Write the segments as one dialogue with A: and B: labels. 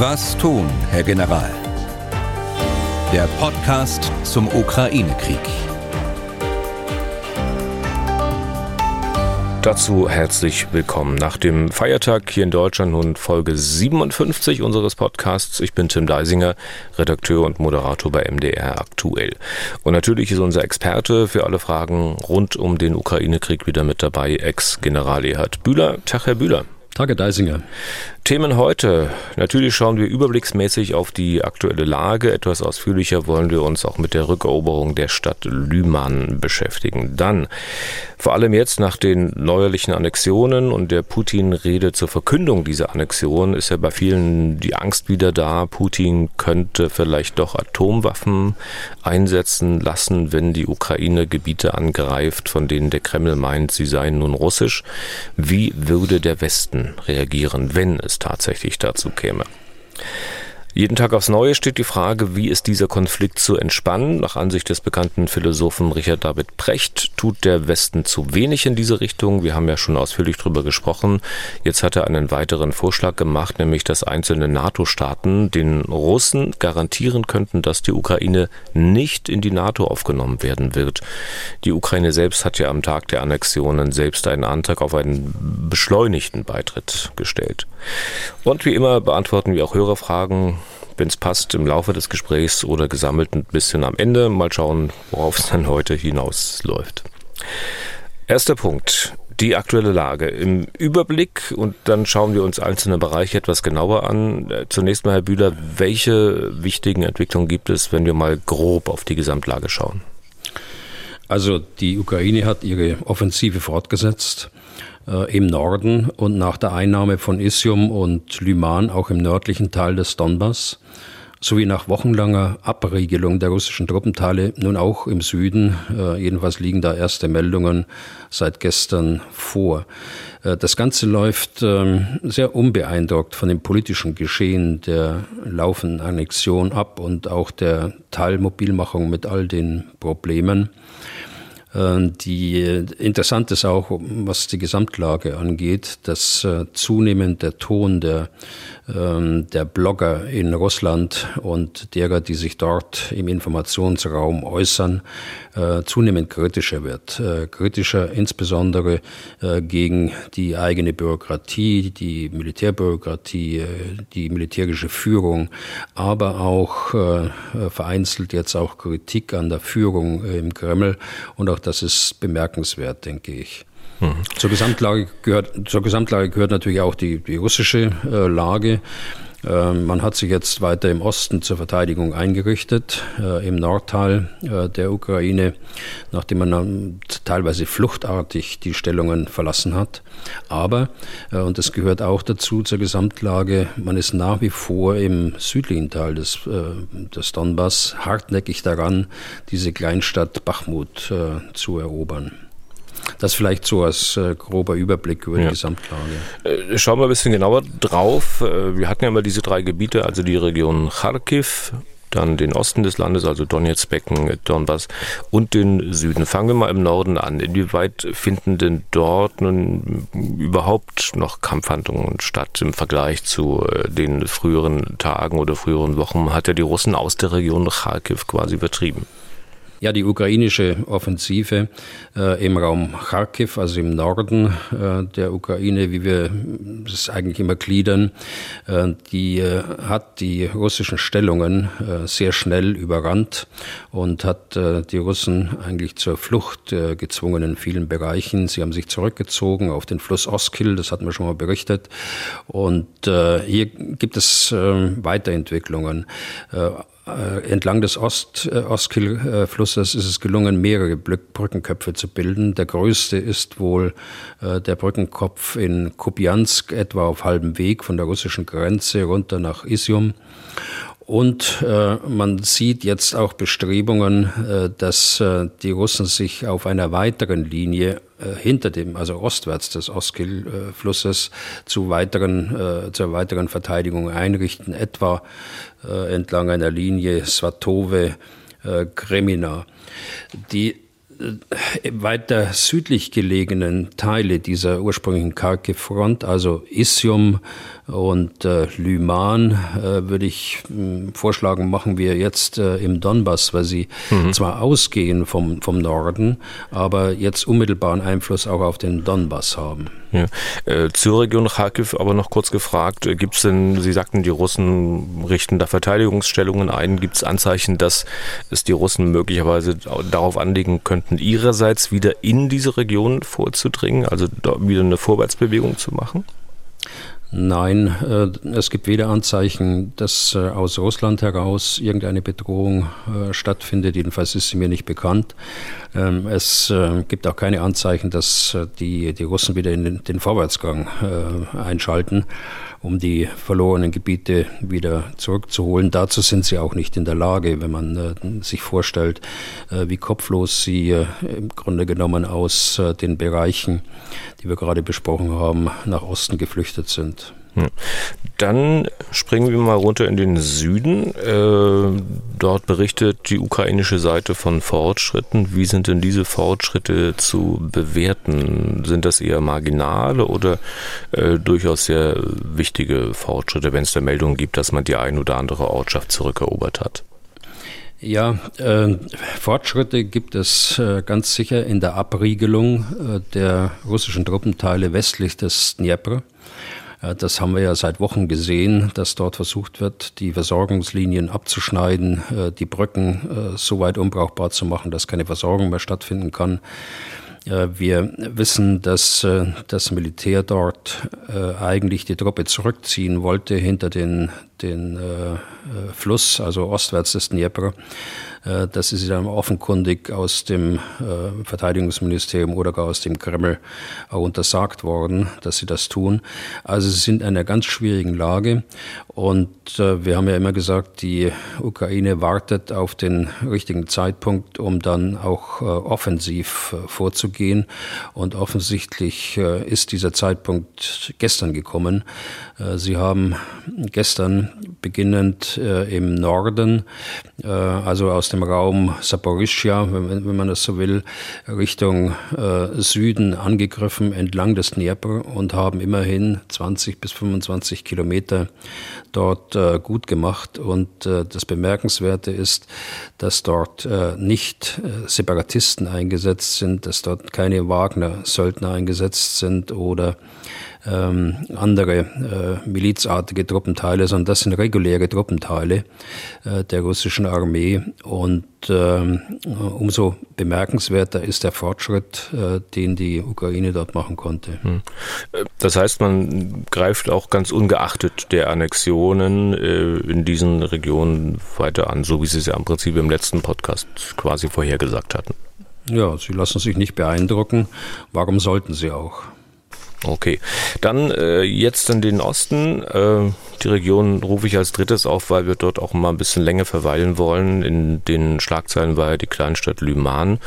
A: Was tun, Herr General? Der Podcast zum Ukraine-Krieg.
B: Dazu herzlich willkommen. Nach dem Feiertag hier in Deutschland nun Folge 57 unseres Podcasts. Ich bin Tim Deisinger, Redakteur und Moderator bei MDR aktuell. Und natürlich ist unser Experte für alle Fragen rund um den Ukraine-Krieg wieder mit dabei, Ex-General Erhard Bühler. Tag, Herr Bühler.
C: Tage Deisinger.
B: Themen heute. Natürlich schauen wir überblicksmäßig auf die aktuelle Lage. Etwas ausführlicher wollen wir uns auch mit der Rückeroberung der Stadt Lyman beschäftigen. Dann, vor allem jetzt nach den neuerlichen Annexionen und der Putin-Rede zur Verkündung dieser Annexion, ist ja bei vielen die Angst wieder da. Putin könnte vielleicht doch Atomwaffen einsetzen lassen, wenn die Ukraine Gebiete angreift, von denen der Kreml meint, sie seien nun russisch. Wie würde der Westen reagieren, wenn es tatsächlich dazu käme. Jeden Tag aufs Neue steht die Frage, wie ist dieser Konflikt zu entspannen? Nach Ansicht des bekannten Philosophen Richard David Precht tut der Westen zu wenig in diese Richtung. Wir haben ja schon ausführlich darüber gesprochen. Jetzt hat er einen weiteren Vorschlag gemacht, nämlich dass einzelne NATO-Staaten den Russen garantieren könnten, dass die Ukraine nicht in die NATO aufgenommen werden wird. Die Ukraine selbst hat ja am Tag der Annexionen selbst einen Antrag auf einen beschleunigten Beitritt gestellt. Und wie immer beantworten wir auch Hörerfragen wenn es passt, im Laufe des Gesprächs oder gesammelt ein bisschen am Ende. Mal schauen, worauf es dann heute hinausläuft. Erster Punkt. Die aktuelle Lage im Überblick und dann schauen wir uns einzelne Bereiche etwas genauer an. Zunächst mal, Herr Bühler, welche wichtigen Entwicklungen gibt es, wenn wir mal grob auf die Gesamtlage schauen?
C: Also die Ukraine hat ihre Offensive fortgesetzt äh, im Norden und nach der Einnahme von Isium und Lyman auch im nördlichen Teil des Donbass sowie nach wochenlanger Abriegelung der russischen Truppenteile nun auch im Süden. Äh, jedenfalls liegen da erste Meldungen seit gestern vor. Äh, das Ganze läuft ähm, sehr unbeeindruckt von dem politischen Geschehen der laufenden Annexion ab und auch der Teilmobilmachung mit all den Problemen. Ähm, die interessant ist auch, was die Gesamtlage angeht, dass äh, zunehmend der Ton der, der Blogger in Russland und derer, die sich dort im Informationsraum äußern, äh, zunehmend kritischer wird. Äh, kritischer insbesondere gegen die eigene Bürokratie, die Militärbürokratie, die militärische Führung, aber auch vereinzelt jetzt auch Kritik an der Führung im Kreml und auch das ist bemerkenswert, denke ich. Mhm. Zur, Gesamtlage gehört, zur Gesamtlage gehört natürlich auch die, die russische äh, Lage. Ähm, man hat sich jetzt weiter im Osten zur Verteidigung eingerichtet, äh, im Nordteil äh, der Ukraine, nachdem man teilweise fluchtartig die Stellungen verlassen hat. Aber, äh, und das gehört auch dazu zur Gesamtlage, man ist nach wie vor im südlichen Teil des, des Donbass hartnäckig daran, diese Kleinstadt Bachmut zu erobern. Das vielleicht so als äh, grober Überblick über ja. die Gesamtlage.
B: Äh, schauen wir ein bisschen genauer drauf. Äh, wir hatten ja immer diese drei Gebiete, also die Region Kharkiv, dann den Osten des Landes, also Donetsk-Becken, Donbass und den Süden. Fangen wir mal im Norden an. Inwieweit finden denn dort nun überhaupt noch Kampfhandlungen statt im Vergleich zu äh, den früheren Tagen oder früheren Wochen? Hat ja die Russen aus der Region Kharkiv quasi betrieben.
C: Ja, die ukrainische Offensive äh, im Raum Kharkiv, also im Norden äh, der Ukraine, wie wir es eigentlich immer gliedern, äh, die äh, hat die russischen Stellungen äh, sehr schnell überrannt und hat äh, die Russen eigentlich zur Flucht gezwungen in vielen Bereichen. Sie haben sich zurückgezogen auf den Fluss Oskil, das hatten wir schon mal berichtet. Und hier gibt es Weiterentwicklungen. Äh, entlang des Ost, äh, Oskil-Flusses ist es gelungen, mehrere Brückenköpfe zu bilden. Der größte ist wohl äh, der Brückenkopf in Kupiansk, etwa auf halbem Weg von der russischen Grenze runter nach Isium. Und äh, man sieht jetzt auch Bestrebungen, äh, dass äh, die Russen sich auf einer weiteren Linie äh, hinter dem, also ostwärts des Oskil-Flusses, zu weiteren, äh, zur weiteren Verteidigung einrichten, etwa äh, entlang einer Linie Svatove-Kremina. Die weiter südlich gelegenen Teile dieser ursprünglichen Kharkiv-Front, also Isium und äh, Lyman, äh, würde ich äh, vorschlagen, machen wir jetzt äh, im Donbass, weil sie mhm. zwar ausgehen vom, vom Norden, aber jetzt unmittelbaren Einfluss auch auf den Donbass haben.
B: Ja. Äh, zur Region Kharkiv aber noch kurz gefragt, äh, gibt es denn, Sie sagten, die Russen richten da Verteidigungsstellungen ein, gibt es Anzeichen, dass es die Russen möglicherweise darauf anlegen könnten, ihrerseits wieder in diese Region vorzudringen, also wieder eine Vorwärtsbewegung zu machen?
C: Nein, äh, es gibt weder Anzeichen, dass äh, aus Russland heraus irgendeine Bedrohung äh, stattfindet. Jedenfalls ist sie mir nicht bekannt. Ähm, es gibt auch keine Anzeichen, dass die, die Russen wieder in den, den Vorwärtsgang einschalten um die verlorenen Gebiete wieder zurückzuholen. Dazu sind sie auch nicht in der Lage, wenn man äh, sich vorstellt, äh, wie kopflos sie äh, im Grunde genommen aus den Bereichen, die wir gerade besprochen haben, nach Osten geflüchtet sind. Hm.
B: Dann springen wir mal runter in den Süden. Äh, dort berichtet die ukrainische Seite von Fortschritten. Wie sind denn diese Fortschritte zu bewerten? Sind das eher marginale oder äh, durchaus sehr wichtige Fortschritte, wenn es da Meldungen gibt, dass man die ein oder andere Ortschaft zurückerobert hat?
C: Ja, äh, Fortschritte gibt es äh, ganz sicher in der Abriegelung äh, der russischen Truppenteile westlich des Dnieper. Äh, das haben wir ja seit Wochen gesehen, dass dort versucht wird, die Versorgungslinien abzuschneiden, äh, die Brücken äh, so weit unbrauchbar zu machen, dass keine Versorgung mehr stattfinden kann. Wir wissen, dass das Militär dort eigentlich die Truppe zurückziehen wollte hinter den, den Fluss, also ostwärts des Dnieper. Äh, das ist dann offenkundig aus dem äh, Verteidigungsministerium oder gar aus dem Kreml auch untersagt worden, dass sie das tun. Also sie sind in einer ganz schwierigen Lage und äh, wir haben ja immer gesagt, die Ukraine wartet auf den richtigen Zeitpunkt, um dann auch offensiv vorzugehen und offensichtlich ist dieser Zeitpunkt gestern gekommen. Sie haben gestern beginnend im Norden, also aus dem Raum Saporischia, wenn, wenn man das so will, Richtung äh, Süden angegriffen entlang des Dnieper und haben immerhin 20 bis 25 Kilometer dort äh, gut gemacht. Und äh, das Bemerkenswerte ist, dass dort äh, nicht äh, Separatisten eingesetzt sind, dass dort keine Wagner-Söldner eingesetzt sind oder ähm, andere äh, milizartige Truppenteile, sondern das sind reguläre Truppenteile äh, der russischen Armee. Und ähm, umso bemerkenswerter ist der Fortschritt, äh, den die Ukraine dort machen konnte. Hm.
B: Das heißt, man greift auch ganz ungeachtet der Annexionen äh, in diesen Regionen weiter an, so wie Sie es ja im Prinzip im letzten Podcast quasi vorhergesagt hatten.
C: Ja, sie lassen sich nicht beeindrucken. Warum sollten sie auch?
B: Okay, dann äh, jetzt in den Osten. Äh, die Region rufe ich als drittes auf, weil wir dort auch mal ein bisschen länger verweilen wollen. In den Schlagzeilen war ja die Kleinstadt Lyman.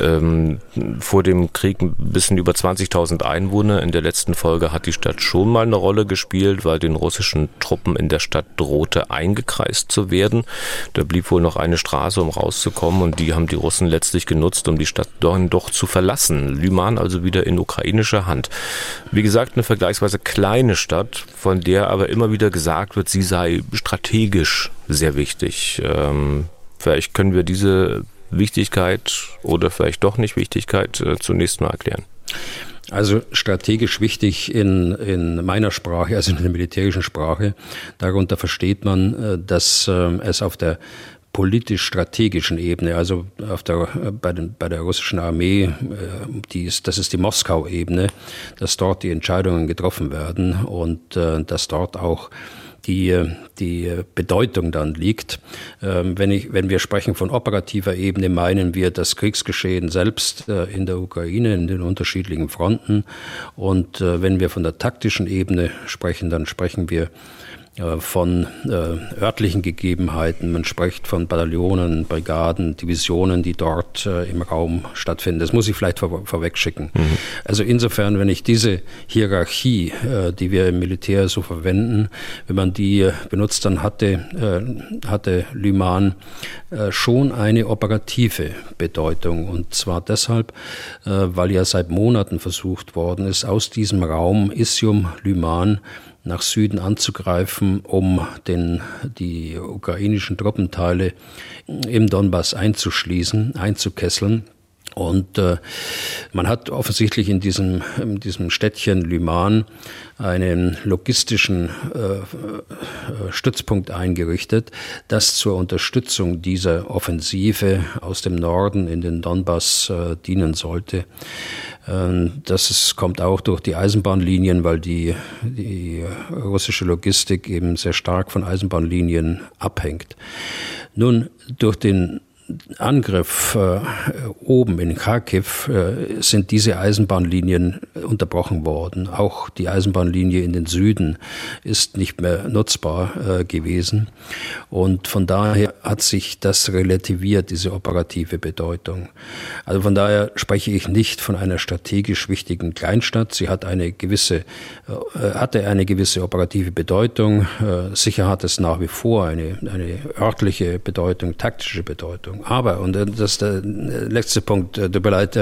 B: Ähm, vor dem Krieg ein bisschen über 20.000 Einwohner. In der letzten Folge hat die Stadt schon mal eine Rolle gespielt, weil den russischen Truppen in der Stadt drohte, eingekreist zu werden. Da blieb wohl noch eine Straße, um rauszukommen und die haben die Russen letztlich genutzt, um die Stadt dann doch zu verlassen. Lyman also wieder in ukrainischer Hand. Wie gesagt, eine vergleichsweise kleine Stadt, von der aber immer wieder gesagt wird, sie sei strategisch sehr wichtig. Ähm, vielleicht können wir diese Wichtigkeit oder vielleicht doch nicht Wichtigkeit äh, zunächst mal erklären.
C: Also strategisch wichtig in, in meiner Sprache, also in der militärischen Sprache. Darunter versteht man, äh, dass äh, es auf der politisch-strategischen Ebene, also auf der, bei, den, bei der russischen Armee, äh, die ist, das ist die Moskau-Ebene, dass dort die Entscheidungen getroffen werden und äh, dass dort auch die, die Bedeutung dann liegt. Ähm, wenn, ich, wenn wir sprechen von operativer Ebene, meinen wir das Kriegsgeschehen selbst äh, in der Ukraine, in den unterschiedlichen Fronten. Und wenn wir von der taktischen Ebene sprechen, dann sprechen wir von äh, örtlichen Gegebenheiten. Man spricht von Bataillonen, Brigaden, Divisionen, die dort äh, im Raum stattfinden. Das muss ich vielleicht vor, vorwegschicken. Mhm. Also insofern, wenn ich diese Hierarchie, äh, die wir im Militär so verwenden, wenn man die äh, benutzt, dann hatte, äh, hatte Lyman schon eine operative Bedeutung. Und zwar deshalb, weil ja seit Monaten versucht worden ist, aus diesem Raum Isium Lyman nach Süden anzugreifen, um den, die ukrainischen Truppenteile im Donbass einzuschließen, einzukesseln. Und äh, man hat offensichtlich in diesem, in diesem Städtchen Lyman einen logistischen äh, äh, Stützpunkt eingerichtet, das zur Unterstützung dieser Offensive aus dem Norden in den Donbass äh, dienen sollte. Ähm, das ist, kommt auch durch die Eisenbahnlinien, weil die, die russische Logistik eben sehr stark von Eisenbahnlinien abhängt. Nun, durch den Angriff äh, oben in Kharkiv äh, sind diese Eisenbahnlinien unterbrochen worden. Auch die Eisenbahnlinie in den Süden ist nicht mehr nutzbar äh, gewesen. Und von daher hat sich das relativiert, diese operative Bedeutung. Also von daher spreche ich nicht von einer strategisch wichtigen Kleinstadt. Sie hat eine gewisse, äh, hatte eine gewisse operative Bedeutung. Äh, sicher hat es nach wie vor eine, eine örtliche Bedeutung, taktische Bedeutung. Aber, und das ist der letzte Punkt, tut mir leid,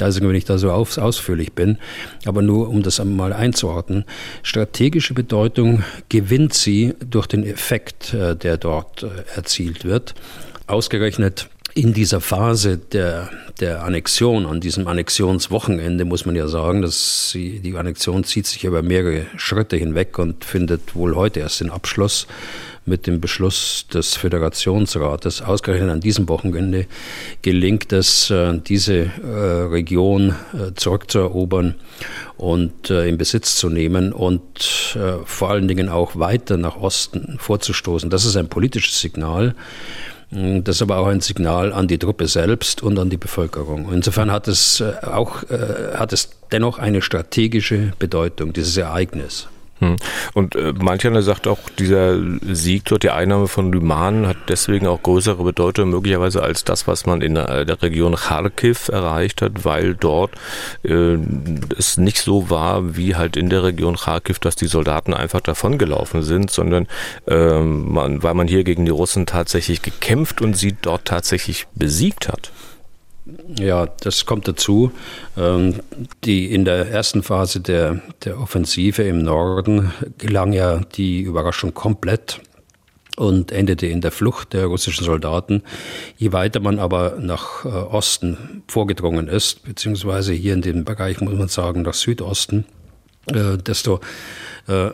C: also wenn ich da so auf, ausführlich bin, aber nur um das einmal einzuordnen, strategische Bedeutung gewinnt sie durch den Effekt, äh, der dort äh, erzielt wird. Ausgerechnet in dieser Phase der, der Annexion, an diesem Annexionswochenende muss man ja sagen, dass sie, die Annexion zieht sich über mehrere Schritte hinweg und findet wohl heute erst den Abschluss mit dem Beschluss des Föderationsrates. Ausgerechnet an diesem Wochenende gelingt es, äh, diese äh, Region äh, zurückzuerobern und in Besitz zu nehmen und vor allen Dingen auch weiter nach Osten vorzustoßen. Das ist ein politisches Signal. Mm, das ist aber auch ein Signal an die Truppe selbst und an die Bevölkerung. Insofern hat es auch, hat es dennoch eine strategische Bedeutung, dieses Ereignis.
B: Hm. Und äh, manch einer sagt auch, dieser Sieg dort, die Einnahme von Lyman, hat deswegen auch größere Bedeutung möglicherweise als das, was man in der, der Region Kharkiv erreicht hat, weil dort äh, es nicht so war wie halt in der Region Kharkiv, dass die Soldaten einfach davongelaufen sind, sondern äh, man, weil man hier gegen die Russen tatsächlich gekämpft und sie dort tatsächlich besiegt hat.
C: Ja, das kommt dazu. Ähm, die in der ersten Phase der, der Offensive im Norden gelang ja die Überraschung komplett und endete in der Flucht der russischen Soldaten. Je weiter man aber nach äh, Osten vorgedrungen ist, beziehungsweise hier in dem Bereich muss man sagen nach Südosten, äh, desto äh,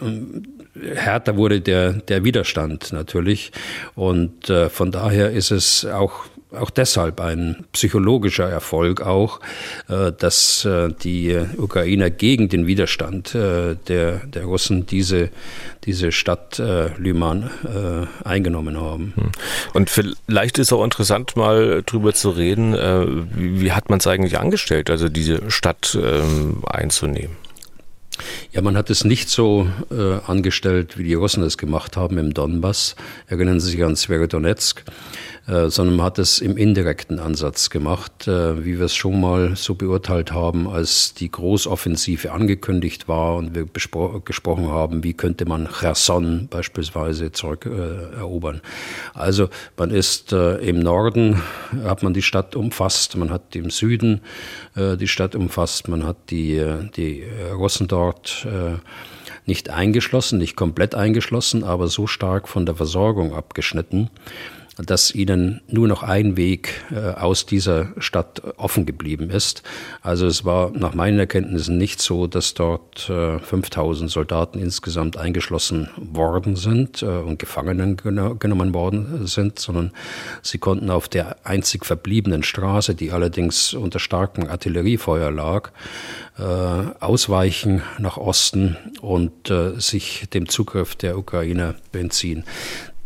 C: härter wurde der, der Widerstand natürlich. Und von daher ist es auch auch deshalb ein psychologischer Erfolg auch, äh, dass äh, die Ukrainer gegen den Widerstand äh, der, der Russen diese, diese Stadt Lyman eingenommen haben. Hm.
B: Und vielleicht ist auch interessant, mal drüber zu reden, wie hat man es eigentlich angestellt, also diese Stadt ähm, einzunehmen?
C: Ja, man hat es nicht so äh, angestellt, wie die Russen es gemacht haben im Donbass. Erinnern Sie sich an Sverodonetsk. Äh, sondern man hat es im indirekten Ansatz gemacht, äh, wie wir es schon mal so beurteilt haben, als die Großoffensive angekündigt war und wir gesprochen haben, wie könnte man Cherson beispielsweise zurückerobern. Äh, also man ist äh, im Norden, hat man die Stadt umfasst, man hat im Süden äh, die Stadt umfasst, man hat die, die Russen dort nicht eingeschlossen, nicht komplett eingeschlossen, aber so stark von der Versorgung abgeschnitten, dass ihnen nur noch ein Weg äh, aus dieser Stadt offen geblieben ist. Also es war nach meinen Erkenntnissen nicht so, dass dort äh, 5000 Soldaten insgesamt eingeschlossen worden sind äh, und Gefangenen genommen worden sind, sondern sie konnten auf der einzig verbliebenen Straße, die allerdings unter starkem Artilleriefeuer lag, äh, ausweichen nach Osten und äh, sich dem Zugriff der Ukrainer entziehen.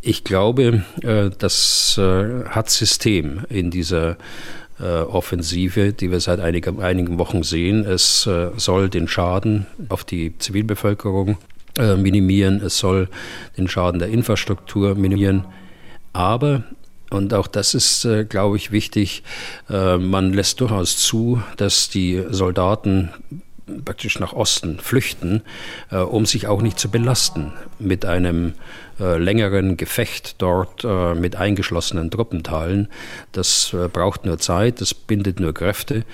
C: Ich glaube, äh, das äh, hat System in dieser äh, Offensive, die wir seit einigen Wochen sehen. Es soll den Schaden auf die Zivilbevölkerung minimieren, es soll den Schaden der Infrastruktur minimieren. Aber und auch das ist, glaube ich, wichtig. Man lässt durchaus zu, dass die Soldaten praktisch nach Osten flüchten, äh, um sich auch nicht zu belasten mit einem äh, längeren Gefecht dort äh, mit eingeschlossenen Truppenteilen. Das äh, braucht nur Zeit, das bindet nur Kräfte.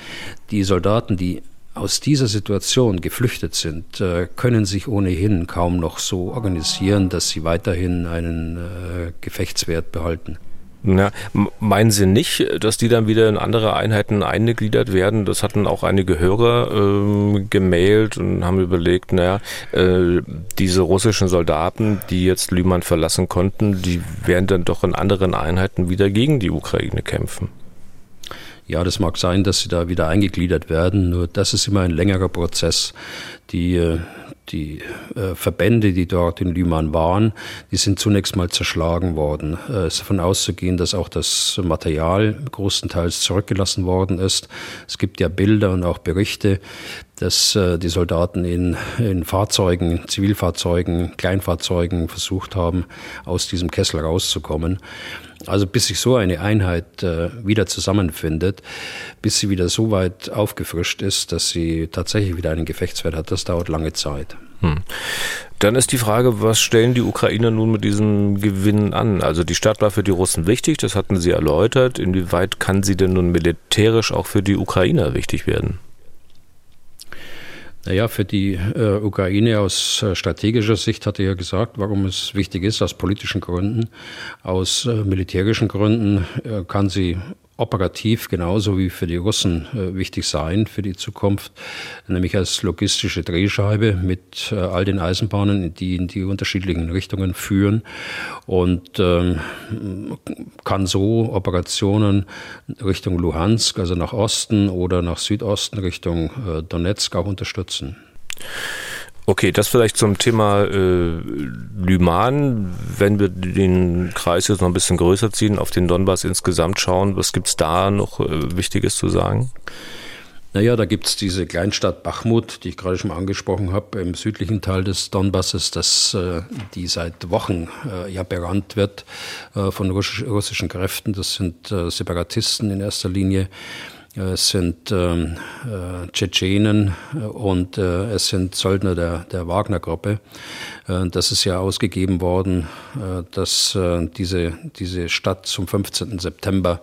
C: Die Soldaten, die aus dieser Situation geflüchtet sind, äh, können sich ohnehin kaum noch so organisieren, dass sie weiterhin einen äh, Gefechtswert behalten.
B: Ja, meinen Sie nicht, dass die dann wieder in andere Einheiten eingegliedert werden? Das hatten auch einige Hörer äh, gemailt und haben überlegt, naja, äh, diese russischen Soldaten, die jetzt Lüman verlassen konnten, die werden dann doch in anderen Einheiten wieder gegen die Ukraine kämpfen.
C: Ja, das mag sein, dass sie da wieder eingegliedert werden, nur das ist immer ein längerer Prozess. Die äh, die äh, Verbände, die dort in Lyman waren, die sind zunächst mal zerschlagen worden. Äh, es ist davon auszugehen, dass auch das Material großenteils zurückgelassen worden ist. Es gibt ja Bilder und auch Berichte, dass äh, die Soldaten in, in Fahrzeugen, Zivilfahrzeugen, Kleinfahrzeugen versucht haben, aus diesem Kessel rauszukommen. Also bis sich so eine Einheit äh, wieder zusammenfindet, bis sie wieder so weit aufgefrischt ist, dass sie tatsächlich wieder einen Gefechtswert hat, das dauert lange Zeit. Hm.
B: Dann ist die Frage, was stellen die Ukrainer nun mit diesem Gewinn an? Also die Stadt war für die Russen wichtig, das hatten sie erläutert. Inwieweit kann sie denn nun militärisch auch für die Ukrainer wichtig werden?
C: Naja, für die äh, Ukraine aus äh, strategischer Sicht hat er ja gesagt, warum es wichtig ist, aus politischen Gründen. Aus äh, militärischen Gründen äh, kann sie operativ genauso wie für die Russen äh, wichtig sein für die Zukunft, nämlich als logistische Drehscheibe mit äh, all den Eisenbahnen, die in die unterschiedlichen Richtungen führen und ähm, kann so Operationen Richtung Luhansk, also nach Osten oder nach Südosten Richtung äh, Donetsk auch unterstützen.
B: Okay, das vielleicht zum Thema äh, Lyman. Wenn wir den Kreis jetzt noch ein bisschen größer ziehen, auf den Donbass insgesamt schauen, was gibt's da noch äh, Wichtiges zu sagen?
C: Naja, da gibt's diese Kleinstadt Bachmut, die ich gerade schon mal angesprochen habe, im südlichen Teil des Donbasses, das, äh, die seit Wochen äh, ja berannt wird äh, von russisch, russischen Kräften. Das sind äh, Separatisten in erster Linie. Es sind ähm, äh, Tschetschenen äh, und äh, es sind Söldner der, der Wagner-Gruppe. Äh, das ist ja ausgegeben worden, äh, dass äh, diese, diese Stadt zum 15. September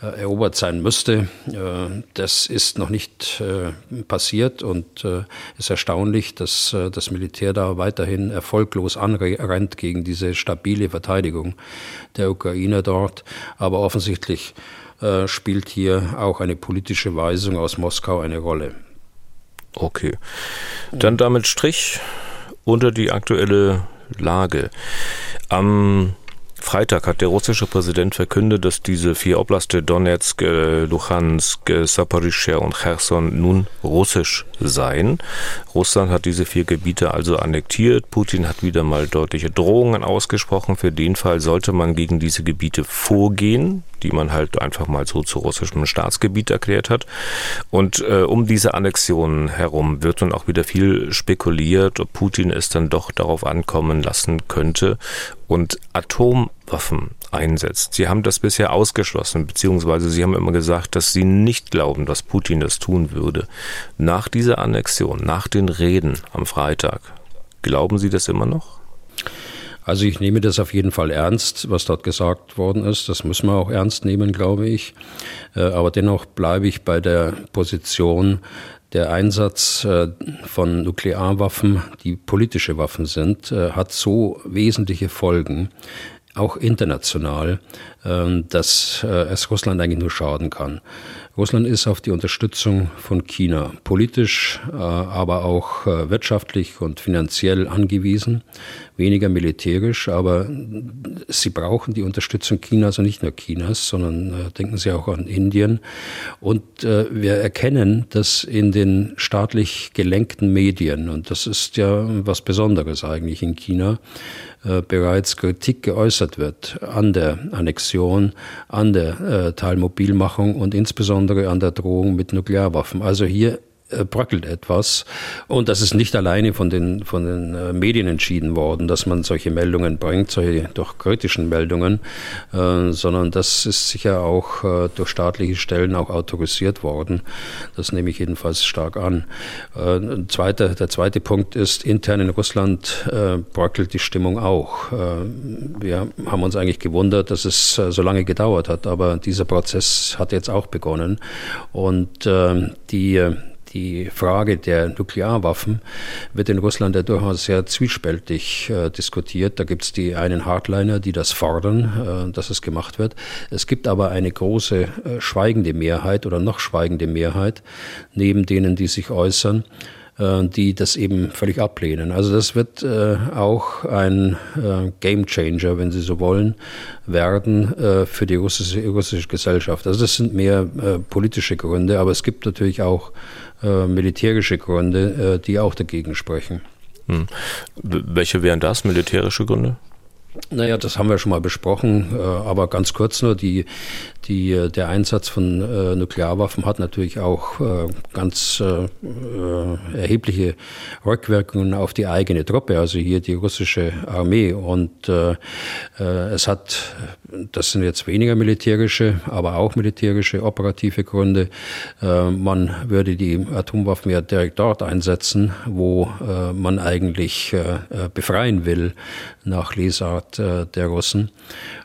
C: äh, erobert sein müsste. Äh, das ist noch nicht äh, passiert und es ist erstaunlich, dass das Militär da weiterhin erfolglos anrennt gegen diese stabile Verteidigung der Ukrainer dort. Aber offensichtlich äh, spielt hier auch eine politische Weisung aus Moskau eine Rolle.
B: Okay. Dann damit Strich unter die aktuelle Lage. Am Freitag hat der russische Präsident verkündet, dass diese vier Oblaste Donetsk, äh, Luhansk, äh, Saporischschja und Cherson nun russisch seien. Russland hat diese vier Gebiete also annektiert. Putin hat wieder mal deutliche Drohungen ausgesprochen. Für den Fall sollte man gegen diese Gebiete vorgehen, die man halt einfach mal so zu russischem Staatsgebiet erklärt hat. Und äh, um diese Annexion herum wird nun auch wieder viel spekuliert, ob Putin es dann doch darauf ankommen lassen könnte und Atomwaffen einsetzt. Sie haben das bisher ausgeschlossen, beziehungsweise Sie haben immer gesagt, dass Sie nicht glauben, dass Putin das tun würde. Nach dieser Annexion, nach den Reden am Freitag, glauben Sie das immer noch?
C: Also ich nehme das auf jeden Fall ernst, was dort gesagt worden ist. Das müssen wir auch ernst nehmen, glaube ich. Äh, aber dennoch bleibe ich bei der Position, der Einsatz äh, von Nuklearwaffen, die politische Waffen sind, äh, hat so wesentliche Folgen, auch international, ähm, dass äh, es Russland eigentlich nur schaden kann. Russland ist auf die Unterstützung von China politisch, aber auch wirtschaftlich und finanziell angewiesen weniger militärisch, aber sie brauchen die Unterstützung Chinas und nicht nur Chinas, sondern äh, denken Sie auch an Indien. Und äh, wir erkennen, dass in den staatlich gelenkten Medien, und das ist ja was Besonderes eigentlich in China, äh, bereits Kritik geäußert wird an der Annexion, an der äh, Teilmobilmachung und insbesondere an der Drohung mit Nuklearwaffen. Also hier bröckelt etwas. Und das ist nicht alleine von den, von den äh, Medien entschieden worden, dass man solche Meldungen bringt, solche doch kritischen Meldungen, äh, sondern das ist sicher auch äh, durch staatliche Stellen auch autorisiert worden. Das nehme ich jedenfalls stark an. Äh, zweiter, der zweite Punkt ist, intern in Russland äh, bröckelt die Stimmung auch. wir haben uns eigentlich gewundert, dass es so lange gedauert hat, aber dieser Prozess hat jetzt auch begonnen. Und die die Frage der Nuklearwaffen wird in Russland ja durchaus sehr zwiespältig äh, diskutiert. Da gibt es die einen Hardliner, die das fordern, äh, dass es gemacht wird. Es gibt aber eine große äh, schweigende Mehrheit oder noch schweigende Mehrheit neben denen, die sich äußern die das eben völlig ablehnen. Also das wird äh, auch ein äh, Game Changer, wenn Sie so wollen, werden äh, für die russische, russische Gesellschaft. Also das sind mehr äh, politische Gründe, aber es gibt natürlich auch äh, militärische Gründe, die auch dagegen sprechen.
B: Hm. Welche wären das, militärische Gründe?
C: Naja, das haben wir schon mal besprochen, aber ganz kurz nur, die, die, äh, der Einsatz von äh, Nuklearwaffen hat natürlich auch äh, ganz äh, äh, erhebliche Rückwirkungen auf die eigene Truppe, also hier die russische Armee. Und äh, es hat, das sind jetzt weniger militärische, aber auch militärische operative Gründe. man würde die Atomwaffen ja direkt dort einsetzen, wo man eigentlich befreien will, nach Lesart der Russen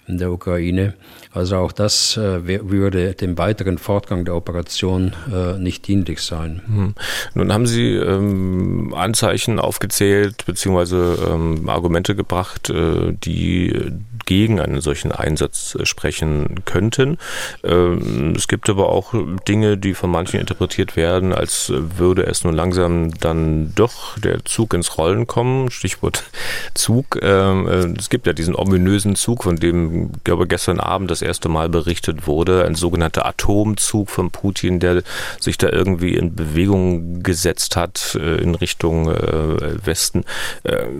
C: in der Ukraine. Also auch das äh, würde dem weiteren Fortgang der Operation äh, nicht dienlich sein. Hm.
B: Nun haben Sie ähm, Anzeichen aufgezählt beziehungsweise ähm, Argumente gebracht, äh, die gegen einen solchen Einsatz äh, sprechen könnten. Ähm, es gibt aber auch Dinge, die von manchen interpretiert werden, als würde es nun langsam dann doch der Zug ins Rollen kommen. Stichwort Zug. Ähm, äh, es gibt ja diesen ominösen Zug, von dem, glaube gestern Abend das erste Mal berichtet wurde, ein sogenannter Atomzug von Putin, der sich da irgendwie in Bewegung gesetzt hat äh, in Richtung Westen.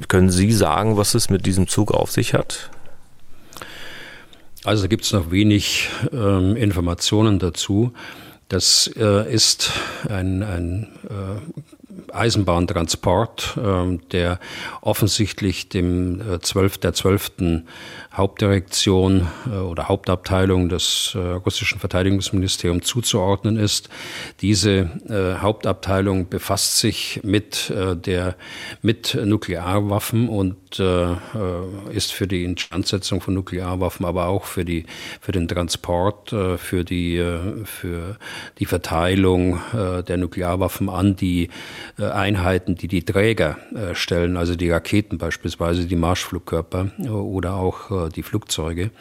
B: Können Sie sagen, was es mit diesem Zug auf sich hat?
C: Also da gibt es noch wenig ähm, Informationen dazu. Das äh, ist ein, ein äh, Eisenbahntransport, äh, der offensichtlich dem äh, 12, der 12. Hauptdirektion äh, oder Hauptabteilung des äh, russischen Verteidigungsministeriums zuzuordnen ist. Diese äh, Hauptabteilung befasst sich mit der mit Nuklearwaffen und ist für die Instandsetzung von Nuklearwaffen, aber auch für die für den Transport, für die für die Verteilung der Nuklearwaffen an die Einheiten, die die Träger stellen, also die Raketen beispielsweise, die Marschflugkörper oder auch die Flugzeuge.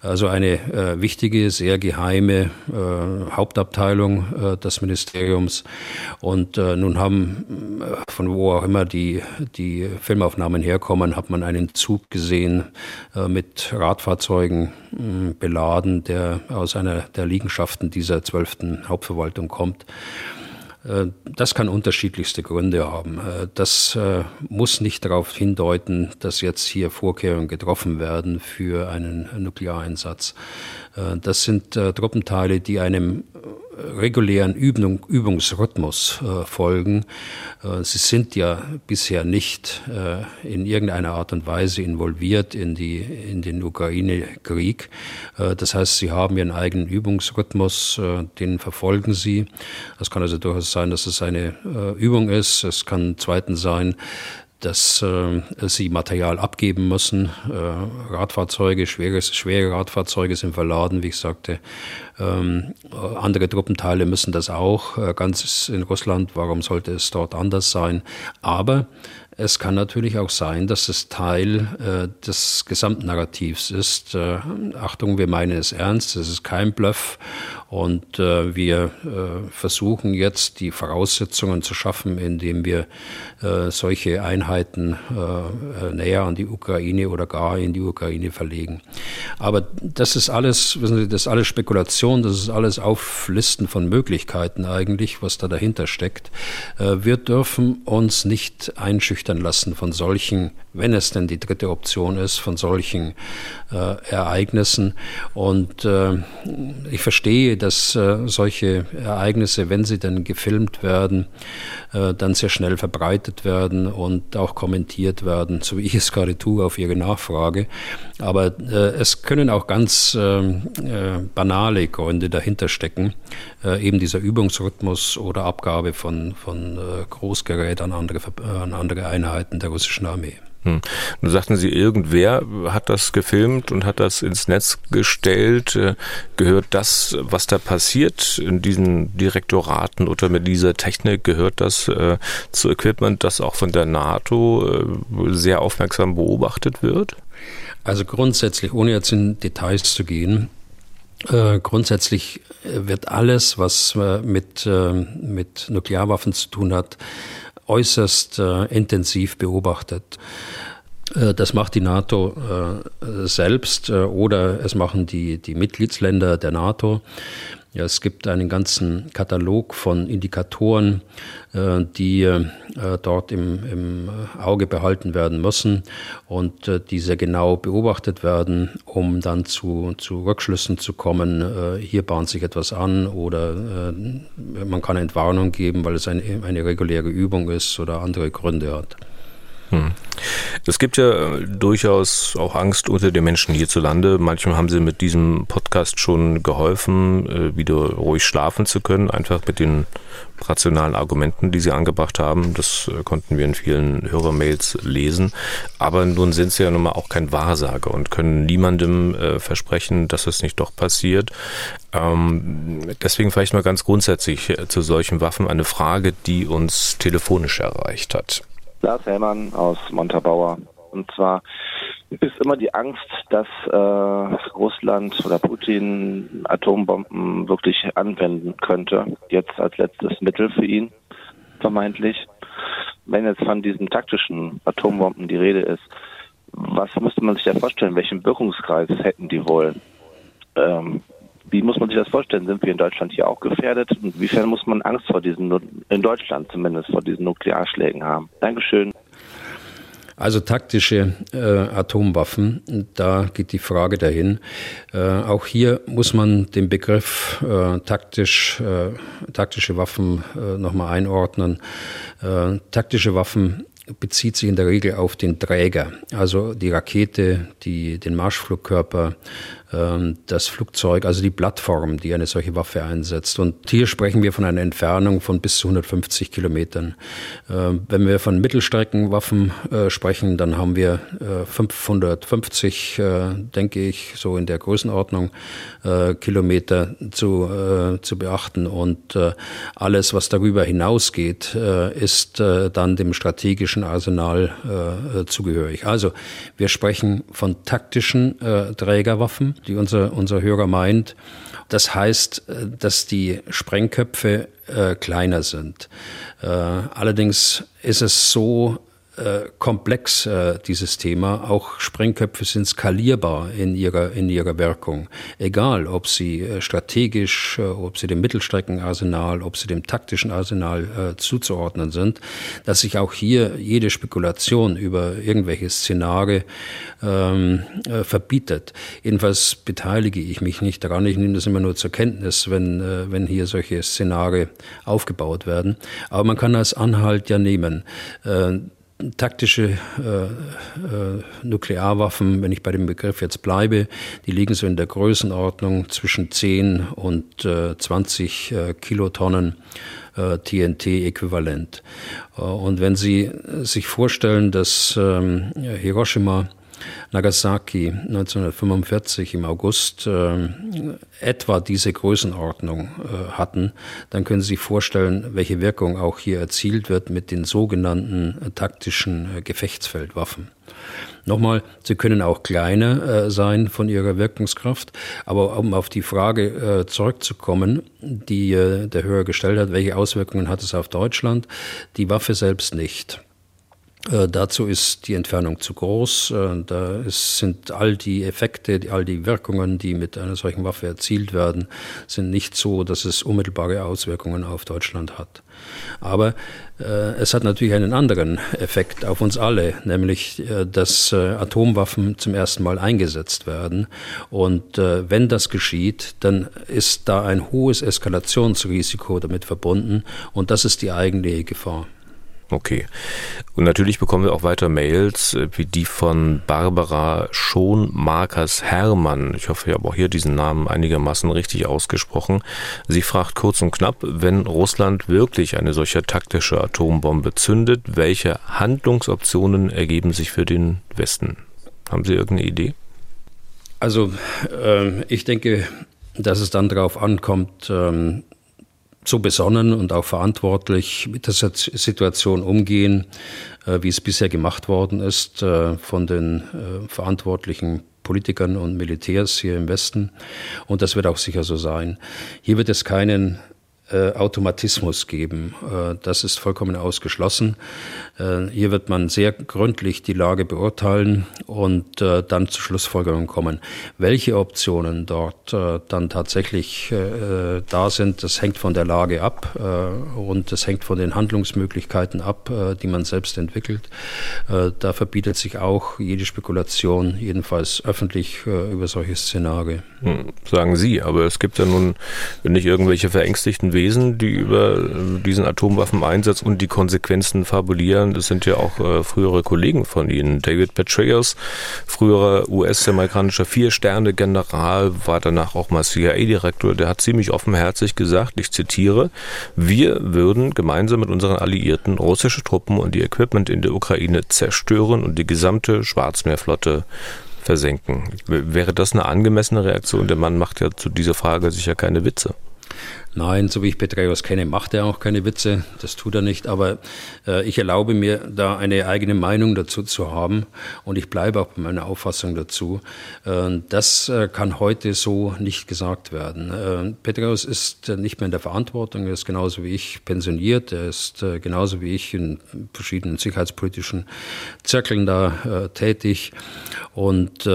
C: Also eine äh, wichtige, sehr geheime äh, Hauptabteilung äh, des Ministeriums. Und äh, nun haben, äh, von wo auch immer die, die Filmaufnahmen herkommen, hat man einen Zug gesehen äh, mit Radfahrzeugen beladen, der aus einer der Liegenschaften dieser zwölften Hauptverwaltung kommt. Äh, das kann unterschiedlichste Gründe haben. Äh, das äh, muss nicht darauf hindeuten, dass jetzt hier Vorkehrungen getroffen werden für einen Nukleareinsatz. Das sind Truppenteile, die einem regulären Übung, Übungsrhythmus äh, folgen. Äh, sie sind ja bisher nicht äh, in irgendeiner Art und Weise involviert in, die, in den Ukraine-Krieg. Äh, das heißt, sie haben ihren eigenen Übungsrhythmus, äh, den verfolgen sie. Es kann also durchaus sein, dass es eine äh, Übung ist. Es kann zweitens sein, dass äh, sie Material abgeben müssen. Äh, Radfahrzeuge, schwere, schwere Radfahrzeuge sind verladen, wie ich sagte. Ähm, andere Truppenteile müssen das auch. Äh, ganz in Russland, warum sollte es dort anders sein? Aber es kann natürlich auch sein, dass es Teil äh, des Gesamtnarrativs ist. Äh, Achtung, wir meinen es ernst, es ist kein Bluff und äh, wir äh, versuchen jetzt die Voraussetzungen zu schaffen, indem wir äh, solche Einheiten äh, näher an die Ukraine oder gar in die Ukraine verlegen. Aber das ist alles, wissen Sie, das ist alles Spekulation, das ist alles Auflisten von Möglichkeiten eigentlich, was da dahinter steckt. wir dürfen uns nicht einschüchtern einschüchtern lassen von solchen, wenn es denn die dritte Option ist, von solchen äh, Ereignissen. Und äh, ich verstehe dass äh, solche Ereignisse, wenn sie dann gefilmt werden, äh, dann sehr schnell verbreitet werden und auch kommentiert werden, so wie ich es gerade tue auf Ihre Nachfrage. Aber äh, es können auch ganz ähm, äh, banale Gründe dahinter stecken, eben dieser Übungsrhythmus oder Abgabe von, von Großgerät an andere, an andere Einheiten der russischen Armee.
B: Hm. Nun sagten Sie, irgendwer hat das gefilmt und hat das ins Netz gestellt. Äh, gehört das, was da passiert in diesen Direktoraten oder mit dieser Technik, gehört das äh, zu Equipment, das auch von der NATO äh, sehr aufmerksam beobachtet wird?
C: Also grundsätzlich, ohne jetzt in Details zu gehen, äh, grundsätzlich wird alles, was äh, mit, äh, mit Nuklearwaffen zu tun hat, äußerst äh, intensiv beobachtet. Äh, das macht die NATO äh, selbst äh, oder es machen die, die Mitgliedsländer der NATO. Ja, es gibt einen ganzen Katalog von Indikatoren, äh, die äh, dort im, im, Auge behalten werden müssen und äh, die sehr genau beobachtet werden, um dann zu, zu Rückschlüssen zu kommen. Hier bahnt sich etwas an oder man kann Entwarnung geben, weil es eine, eine reguläre Übung ist oder andere Gründe hat.
B: Es gibt ja äh, durchaus auch Angst unter den Menschen hierzulande. Manchmal haben sie mit diesem Podcast schon geholfen, äh, wieder ruhig schlafen zu können, einfach mit den rationalen Argumenten, die sie angebracht haben. Das äh, konnten wir in vielen Hörermails lesen. Aber nun sind sie ja nun mal auch kein Wahrsager und können niemandem versprechen, dass es nicht doch passiert. Ähm, deswegen vielleicht mal ganz grundsätzlich zu solchen Waffen eine Frage, die uns telefonisch erreicht hat.
D: Lars Hellmann aus Montabaur. Und zwar ist immer die Angst, dass äh, Russland oder Putin Atombomben wirklich anwenden könnte. Jetzt als letztes Mittel für ihn, vermeintlich. Wenn jetzt von diesen taktischen Atombomben die Rede ist, was müsste man sich da vorstellen? Welchen Wirkungskreis hätten die wohl? Ähm, wie muss man sich das vorstellen? Sind wir in Deutschland hier auch gefährdet? Inwiefern muss man Angst vor diesen, in Deutschland zumindest, vor diesen Nuklearschlägen haben? Dankeschön.
C: Also taktische äh, Atomwaffen, da geht die Frage dahin. Äh, auch hier muss man den Begriff äh, taktisch, äh, taktische Waffen äh, nochmal einordnen. Äh, taktische Waffen bezieht sich in der Regel auf den Träger, also die Rakete, die, den Marschflugkörper, das Flugzeug, also die Plattform, die eine solche Waffe einsetzt. Und hier sprechen wir von einer Entfernung von bis zu 150 Kilometern. Ähm, wenn wir von Mittelstreckenwaffen äh, sprechen, dann haben wir 550, äh, denke ich, so in der Größenordnung äh, Kilometer zu, zu beachten. Und alles, was darüber hinausgeht, ist dann dem strategischen Arsenal zugehörig. Also wir sprechen von taktischen Trägerwaffen die unser, unser Hörer meint. Das heißt, äh, dass die Sprengköpfe äh, kleiner sind. Äh, allerdings ist es so, äh, komplex, äh, dieses Thema. Auch Sprengköpfe sind skalierbar in ihrer, in ihrer Wirkung. Egal, ob sie äh, strategisch, äh, ob sie dem Mittelstreckenarsenal, ob sie dem taktischen Arsenal äh, zuzuordnen sind, dass sich auch hier jede Spekulation über irgendwelche Szenarien ähm, äh, verbietet. Jedenfalls beteilige ich mich nicht daran. Ich nehme das immer nur zur Kenntnis, wenn, wenn hier solche Szenarien aufgebaut werden. Aber man kann als Anhalt ja nehmen. Taktische äh, äh, Nuklearwaffen, wenn ich bei dem Begriff jetzt bleibe, die liegen so in der Größenordnung zwischen 10 und äh, 20 äh, Kilotonnen äh, TNT-Äquivalent. Äh, und wenn Sie sich vorstellen, dass ähm, Hiroshima Nagasaki 1945 im August äh, etwa diese Größenordnung äh, hatten, dann können Sie sich vorstellen, welche Wirkung auch hier erzielt wird mit den sogenannten äh, taktischen äh, Gefechtsfeldwaffen. Nochmal, sie können auch kleiner äh, sein von ihrer Wirkungskraft, aber um auf die Frage äh, zurückzukommen, die äh, der Hörer gestellt hat, welche Auswirkungen hat es auf Deutschland? Die Waffe selbst nicht. Äh, dazu ist die Entfernung zu groß. Äh, da sind all die Effekte, all die Wirkungen, die mit einer solchen Waffe erzielt werden, sind nicht so, dass es unmittelbare Auswirkungen auf Deutschland hat. Aber äh, es hat natürlich einen anderen Effekt auf uns alle, nämlich äh, dass Atomwaffen zum ersten Mal eingesetzt werden. Und wenn das geschieht, dann ist da ein hohes Eskalationsrisiko damit verbunden. Und das ist die eigentliche Gefahr.
B: Okay. Und natürlich bekommen wir auch weiter Mails, äh, wie die von Barbara Schonmarkers Hermann. Ich hoffe, ich habe auch hier diesen Namen einigermaßen richtig ausgesprochen. Sie fragt kurz und knapp, wenn Russland wirklich eine solche taktische Atombombe zündet, welche Handlungsoptionen ergeben sich für den Westen? Haben Sie irgendeine Idee?
C: Also, äh, ich denke, dass es dann darauf ankommt, ähm, so besonnen und auch verantwortlich mit der Situation umgehen, äh, wie es bisher gemacht worden ist äh, von den äh, verantwortlichen Politikern und Militärs hier im Westen. Und das wird auch sicher so sein. Hier wird es keinen Automatismus geben. Das ist vollkommen ausgeschlossen. Äh, hier wird man sehr gründlich die Lage beurteilen und dann zu Schlussfolgerungen kommen. Welche Optionen dort dann tatsächlich da sind, das hängt von der Lage ab und das hängt von den Handlungsmöglichkeiten ab, die man selbst entwickelt. Da verbietet sich auch jede Spekulation, jedenfalls öffentlich über solche Szenarien.
B: Hm, sagen Sie, aber es gibt ja nun nicht irgendwelche verängstigten Wesen, die über äh, diesen Atomwaffeneinsatz und die Konsequenzen fabulieren. Das sind ja auch äh, frühere Kollegen von Ihnen. David Petraeus, früherer US-amerikanischer Vier-Sterne-General, war danach auch mal CIA-Direktor. Der hat ziemlich offenherzig gesagt, ich zitiere, wir würden gemeinsam mit unseren Alliierten russische Truppen und die Equipment in der Ukraine zerstören und die gesamte Schwarzmeerflotte versenken. Wäre das eine angemessene Reaktion? Der Mann macht ja zu dieser Frage sicher keine Witze.
C: Nein, so wie ich Petraeus kenne, macht er auch keine Witze. Das tut er nicht. Aber äh, ich erlaube mir, da eine eigene Meinung dazu zu haben. Und ich bleibe auch bei meiner Auffassung dazu. Äh, das äh, kann heute so nicht gesagt werden. Äh, Petraeus ist nicht mehr in der Verantwortung. Er ist genauso wie ich pensioniert. Er ist äh, genauso wie ich in verschiedenen sicherheitspolitischen Zirkeln da äh, tätig und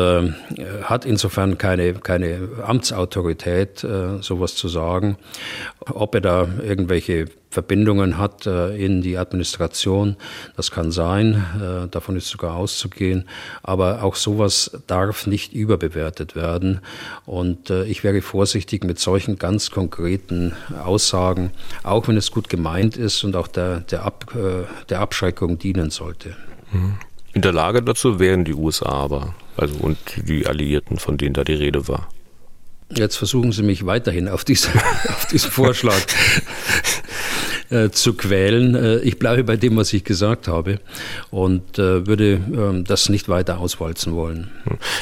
C: hat insofern keine, keine Amtsautorität, sowas zu sagen. Ob er da irgendwelche Verbindungen hat äh, in die Administration, das kann sein, äh, davon ist sogar auszugehen, aber auch sowas darf nicht überbewertet werden und äh, ich wäre vorsichtig mit solchen ganz konkreten Aussagen, auch wenn es gut gemeint ist und auch der, der, Ab, der Abschreckung dienen sollte.
B: In der Lage dazu wären die USA aber, also und die Alliierten, von denen da die Rede war.
C: Jetzt versuchen Sie mich weiterhin auf, diese, auf diesen Vorschlag äh, zu quälen. Äh, ich bleibe bei dem, was ich gesagt habe und äh, würde ähm, das nicht weiter auswalzen wollen.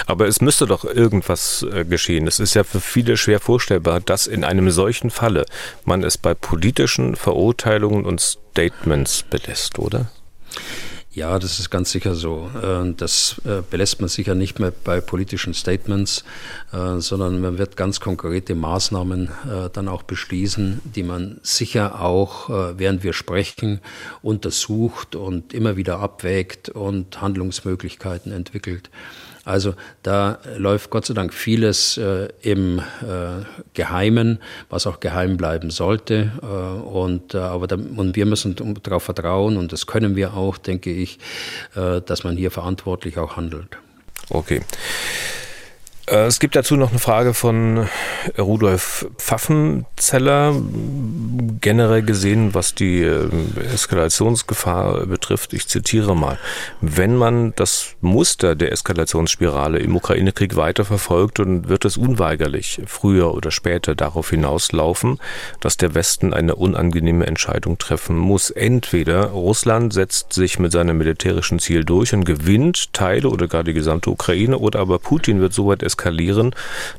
B: Aber es müsste doch irgendwas geschehen. Es ist ja für viele schwer vorstellbar, dass in einem solchen Falle man es bei politischen Verurteilungen und Statements belässt, oder?
C: Ja, das ist ganz sicher so. Äh, das äh, belässt man sicher nicht mehr bei politischen Statements, äh, sondern man wird ganz konkrete Maßnahmen dann auch beschließen, die man sicher auch, während wir sprechen, untersucht und immer wieder abwägt und Handlungsmöglichkeiten entwickelt. Also da läuft Gott sei Dank vieles äh, im äh, Geheimen, was auch geheim bleiben sollte. Äh, und, äh, aber da, und wir müssen darauf vertrauen, und das können wir auch, denke ich, äh, dass man hier verantwortlich auch handelt.
B: Okay. Äh, es gibt dazu noch eine Frage von Rudolf Pfaffenzeller. Generell gesehen, was die ähm, Eskalationsgefahr betrifft, ich zitiere mal, wenn man das Muster der Eskalationsspirale im Ukraine-Krieg weiter verfolgt, dann wird es unweigerlich früher oder später darauf hinauslaufen, dass der Westen eine unangenehme Entscheidung treffen muss. Entweder Russland setzt sich mit seinem militärischen Ziel durch und gewinnt Teile oder gar die gesamte Ukraine, oder aber Putin wird so weit eskalieren, eskalieren,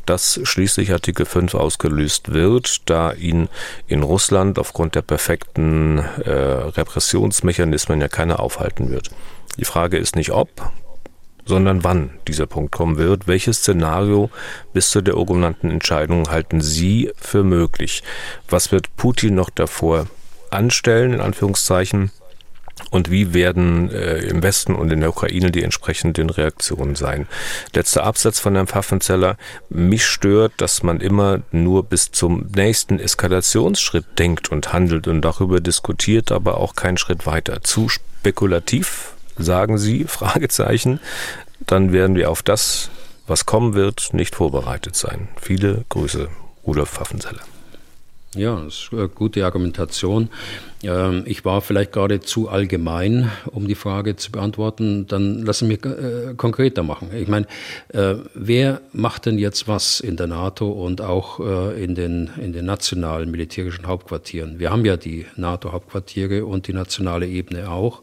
B: dass schließlich Artikel 5 ausgelöst wird, da ihn in Russland aufgrund der perfekten äh, Repressionsmechanismen ja keiner aufhalten wird. Die Frage ist nicht ob, sondern wann dieser Punkt kommen wird. Welches Szenario bis zu der genannten Entscheidung halten Sie für möglich? Was wird Putin noch davor anstellen, in Anführungszeichen? Und wie werden äh, im Westen und in der Ukraine die entsprechenden Reaktionen sein. Letzter Absatz von Herrn Pfaffenzeller. Mich stört, dass man immer nur bis zum nächsten Eskalationsschritt denkt und handelt und darüber diskutiert, aber auch keinen Schritt weiter. Zu spekulativ, sagen Sie, Fragezeichen. Dann werden wir auf das, was kommen wird, nicht vorbereitet sein. Viele Grüße, Rudolf Pfaffenzeller.
C: Ja, das ist eine gute Argumentation. Ähm, ich war vielleicht gerade zu allgemein, um die Frage zu beantworten. Dann lassen wir äh, konkreter machen. Ich meine, äh, wer macht denn jetzt was in der NATO und auch äh, in den, in den nationalen militärischen Hauptquartieren? Wir haben ja die NATO-Hauptquartiere und die nationale Ebene auch,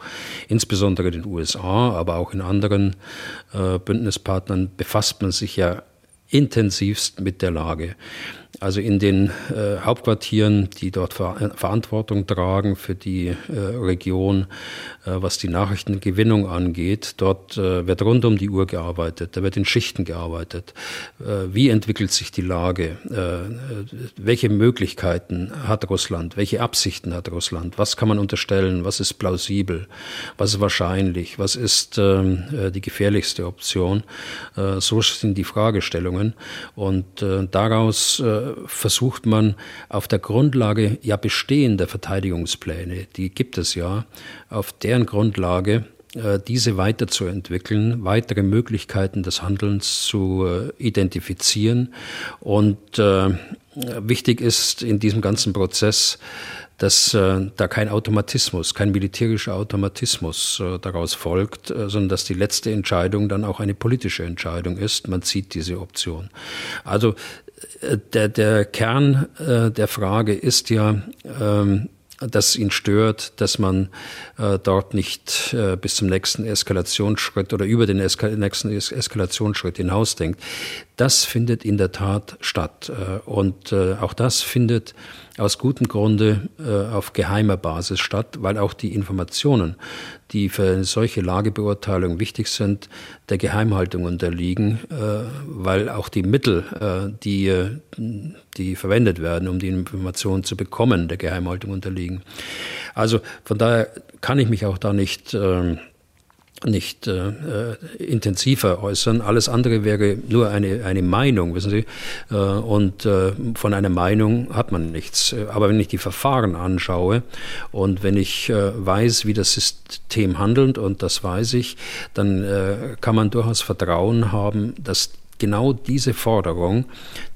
C: insbesondere in den USA, aber auch in anderen Bündnispartnern befasst man sich ja intensivst mit der Lage. Also in den äh, Hauptquartieren, die dort ver Verantwortung tragen für die äh, Region, äh, was die Nachrichtengewinnung angeht, dort äh, wird rund um die Uhr gearbeitet, da wird in Schichten gearbeitet. Äh, wie entwickelt sich die Lage? Äh, welche Möglichkeiten hat Russland? Welche Absichten hat Russland? Was kann man unterstellen? Was ist plausibel? Was ist wahrscheinlich? Was ist ähm, die gefährlichste Option? so sind die Fragestellungen. Und daraus versucht man auf der Grundlage ja bestehender Verteidigungspläne, die gibt es ja, auf deren Grundlage äh, diese weiterzuentwickeln, weitere Möglichkeiten des Handelns zu äh, identifizieren. Und äh, wichtig ist in diesem ganzen Prozess, dass äh, da kein Automatismus, kein militärischer Automatismus äh, daraus folgt, äh, sondern dass die letzte Entscheidung dann auch eine politische Entscheidung ist. Man zieht diese Option. Also der, der Kern äh, der Frage ist ja, ähm, dass ihn stört, dass man äh, dort nicht äh, bis zum nächsten Eskalationsschritt oder über den Eska nächsten es Eskalationsschritt hinausdenkt. Das findet in der Tat statt. Äh, und äh, auch das findet aus gutem Grunde äh, auf geheimer Basis statt, weil auch die Informationen, die für eine solche Lagebeurteilung wichtig sind, der Geheimhaltung unterliegen, weil auch die Mittel, die, die verwendet werden, um die Informationen zu bekommen, der Geheimhaltung unterliegen. Also von daher kann ich mich auch da nicht ähm, nicht äh, äh, intensiver äußern. Alles andere wäre nur eine, eine Meinung, wissen Sie. Äh, und äh, von einer Meinung hat man nichts. Aber wenn ich die Verfahren anschaue und wenn ich äh, weiß, wie das System handelt, und das weiß ich, dann äh, kann man durchaus Vertrauen haben, dass genau diese Forderung,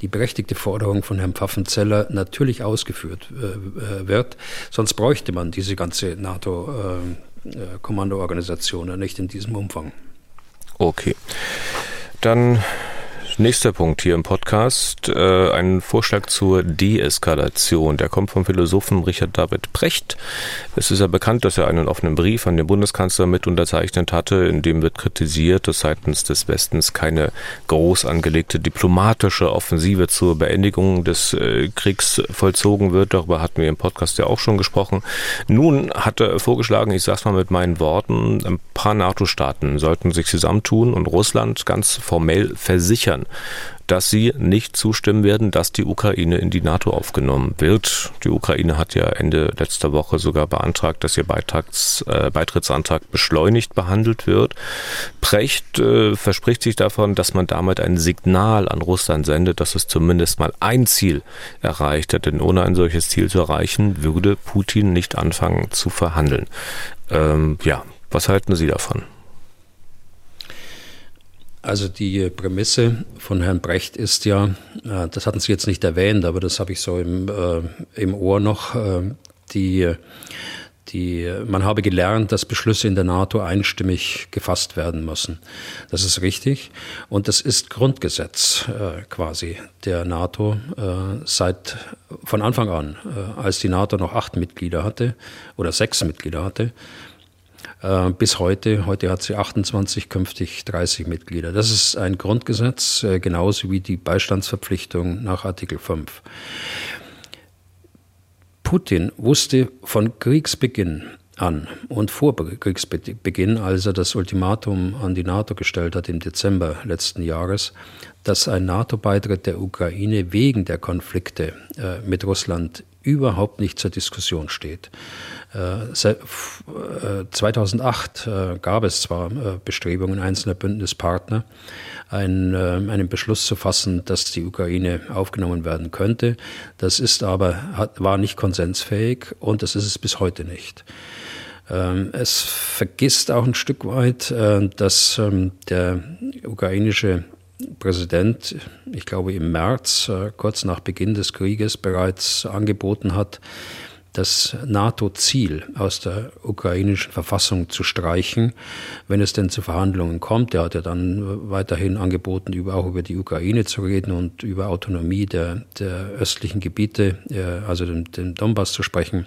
C: die berechtigte Forderung von Herrn Pfaffenzeller, natürlich ausgeführt äh, wird. Sonst bräuchte man diese ganze NATO. Äh, äh, Kommandoorganisationen, nicht in diesem Umfang.
B: Okay. Dann Nächster Punkt hier im Podcast, äh, ein Vorschlag zur Deeskalation. Der kommt vom Philosophen Richard David Precht. Es ist ja bekannt, dass er einen offenen Brief an den Bundeskanzler mit unterzeichnet hatte, in dem wird kritisiert, dass seitens des Westens keine groß angelegte diplomatische Offensive zur Beendigung des äh, Kriegs vollzogen wird. Darüber hatten wir im Podcast ja auch schon gesprochen. Nun hat er vorgeschlagen, ich sag's mal mit meinen Worten, ein paar NATO-Staaten sollten sich zusammentun und Russland ganz formell versichern, dass sie nicht zustimmen werden, dass die Ukraine in die NATO aufgenommen wird. Die Ukraine hat ja Ende letzter Woche sogar beantragt, dass ihr Beitrags, äh, Beitrittsantrag beschleunigt behandelt wird. Precht äh, verspricht sich davon, dass man damit ein Signal an Russland sendet, dass es zumindest mal ein Ziel erreicht hat. Denn ohne ein solches Ziel zu erreichen, würde Putin nicht anfangen zu verhandeln. Ähm, ja, was halten Sie davon?
C: Also die Prämisse von Herrn Brecht ist ja, äh, das hatten Sie jetzt nicht erwähnt, aber das habe ich so im, äh, im Ohr noch, äh, die, die, man habe gelernt, dass Beschlüsse in der NATO einstimmig gefasst werden müssen. Das ist richtig. Und das ist Grundgesetz äh, quasi der NATO äh, seit von Anfang an, äh, als die NATO noch acht Mitglieder hatte oder sechs Mitglieder hatte äh, bis heute. Heute hat sie 28, künftig 30 Mitglieder. Das ist ein Grundgesetz, äh, genauso wie die Beistandsverpflichtung nach Artikel 5. Putin wusste von Kriegsbeginn an und vor Kriegsbeginn, als er das Ultimatum an die NATO gestellt hat im Dezember letzten Jahres, dass ein NATO-Beitritt der Ukraine wegen der Konflikte äh, mit Russland überhaupt nicht zur Diskussion steht. 2008 äh, gab es zwar Bestrebungen einzelner Bündnispartner, einen, einen Beschluss zu fassen, dass die Ukraine aufgenommen werden könnte. Das ist aber, war nicht konsensfähig und das ist es bis heute nicht. Ähm, es vergisst auch ein Stück weit, äh, dass ähm, der ukrainische Präsident, ich glaube im März, äh, kurz nach Beginn des Krieges, bereits angeboten hat, das NATO-Ziel aus der ukrainischen Verfassung zu streichen, wenn es denn zu Verhandlungen kommt. Er hat ja dann weiterhin angeboten, auch über die Ukraine zu reden und über Autonomie der, der östlichen Gebiete, äh, also den, den Donbass zu sprechen.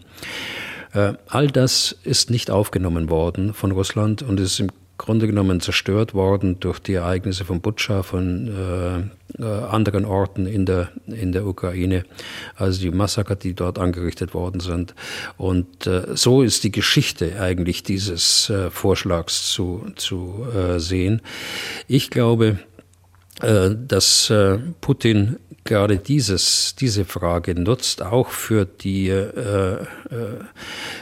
C: Äh, all das ist nicht aufgenommen worden von Russland und ist im Grunde genommen zerstört worden durch die Ereignisse von Butscha, von äh, äh, anderen Orten in der, in der Ukraine, also die Massaker, die dort angerichtet worden sind. Und äh, so ist die Geschichte eigentlich dieses äh, Vorschlags zu, zu äh, sehen. Ich glaube, äh, dass Putin gerade dieses, diese Frage nutzt, auch für die äh, äh,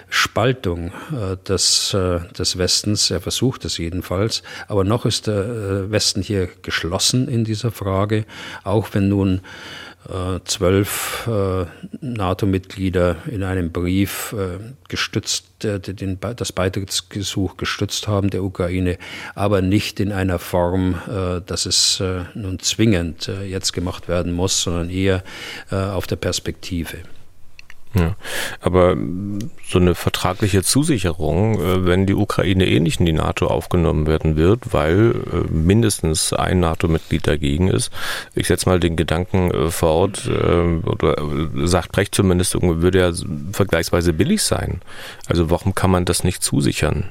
C: Spaltung äh, des, äh, des Westens. Er versucht es jedenfalls. Aber noch ist der äh, Westen hier geschlossen in dieser Frage, auch wenn nun zwölf äh, NATO-Mitglieder in einem Brief äh, gestützt, den, das Beitrittsgesuch gestützt haben der Ukraine, aber nicht in einer Form, dass es nun zwingend jetzt gemacht werden muss, sondern eher auf der Perspektive.
B: Ja, aber so eine vertragliche Zusicherung, äh, wenn die Ukraine eh nicht in die NATO aufgenommen werden wird, weil äh, mindestens ein NATO-Mitglied dagegen ist. Ich setze mal den Gedanken äh, fort, oder sagt Brecht zumindest, würde ja vergleichsweise billig sein. Also warum kann man das nicht zusichern?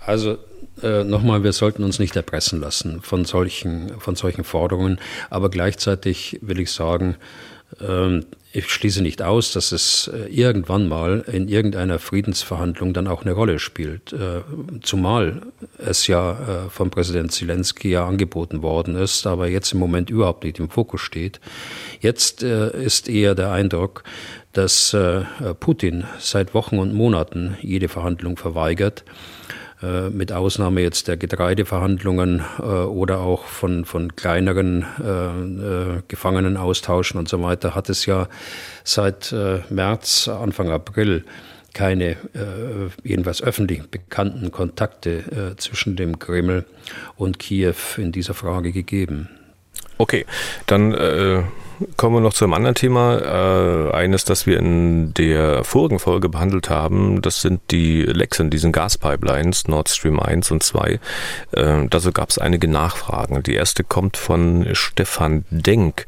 C: Also äh, nochmal, wir sollten uns nicht erpressen lassen von solchen, von solchen Forderungen, aber gleichzeitig will ich sagen, ich schließe nicht aus, dass es äh, irgendwann mal in irgendeiner Friedensverhandlung dann auch eine Rolle spielt. Äh, zumal es ja äh, von Präsident Zelensky ja angeboten worden ist, aber jetzt im Moment überhaupt nicht im Fokus steht. Jetzt ist eher der Eindruck, dass Putin seit Wochen und Monaten jede Verhandlung verweigert mit Ausnahme jetzt der Getreideverhandlungen äh, oder auch von, von kleineren äh, Gefangenenaustauschen und so weiter, hat es ja seit März, Anfang April keine äh, jedenfalls öffentlich bekannten Kontakte äh, zwischen dem Kreml und Kiew in dieser Frage gegeben.
B: Okay, dann äh, kommen wir noch zu einem anderen Thema. Äh, eines, das wir in der vorigen Folge behandelt haben, das sind die Lecks in diesen Gaspipelines, Nord Stream 1 und 2. Äh, dazu gab es einige Nachfragen. Die erste kommt von Stefan Denk.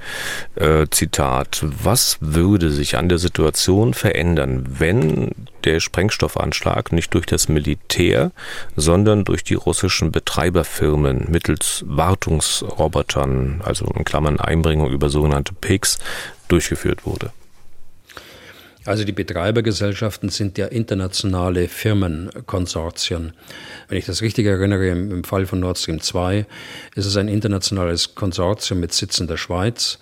B: Äh, Zitat, was würde sich an der Situation verändern, wenn der Sprengstoffanschlag nicht durch das Militär, sondern durch die russischen Betreiberfirmen mittels Wartungsrobotern, also in Klammern Einbringung über sogenannte PICs, durchgeführt wurde.
C: Also die Betreibergesellschaften sind ja internationale Firmenkonsortien. Wenn ich das richtig erinnere, im, Fall von Nord Stream 2 ist es ein internationales Konsortium mit Sitz in der Schweiz,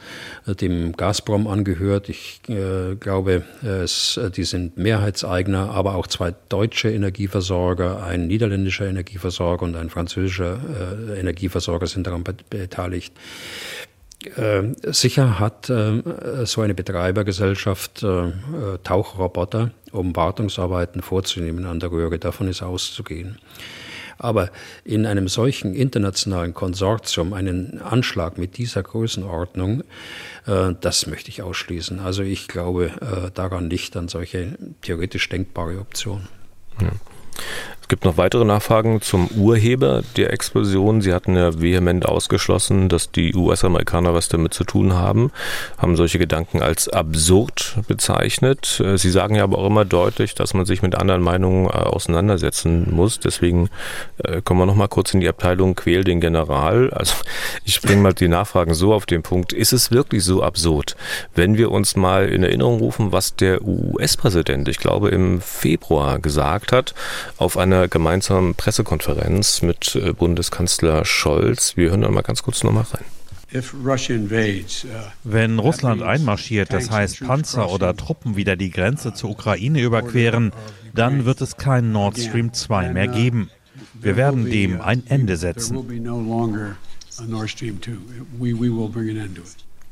C: äh, dem Gazprom angehört. Ich äh, glaube, es, äh, die sind Mehrheitseigner, aber auch zwei deutsche Energieversorger, ein niederländischer Energieversorger und ein französischer äh, Energieversorger sind daran beteiligt. Äh, sicher hat äh, so eine Betreibergesellschaft äh, Tauchroboter, um Wartungsarbeiten vorzunehmen an der Röhre. Davon ist auszugehen. Aber in einem solchen internationalen Konsortium einen Anschlag mit dieser Größenordnung, das möchte ich ausschließen. Also ich glaube daran nicht an solche theoretisch denkbare Optionen.
B: Ja. Es gibt noch weitere Nachfragen zum Urheber der Explosion. Sie hatten ja vehement ausgeschlossen, dass die US-Amerikaner was damit zu tun haben, haben solche Gedanken als absurd bezeichnet. Äh, Sie sagen ja aber auch immer deutlich, dass man sich mit anderen Meinungen äh, auseinandersetzen muss. Deswegen äh, kommen wir noch mal kurz in die Abteilung Quäl den General. Also ich bringe mal die Nachfragen so auf den Punkt. Ist es wirklich so absurd, wenn wir uns mal in Erinnerung rufen, was der US-Präsident, ich glaube im Februar gesagt hat, auf einer gemeinsamen Pressekonferenz mit äh, Bundeskanzler Scholz. Wir hören da mal ganz kurz nochmal rein.
E: Wenn Russland einmarschiert, das heißt Panzer oder Truppen wieder die Grenze zur Ukraine überqueren, dann wird es keinen Nord Stream 2 mehr geben. Wir werden dem ein Ende setzen.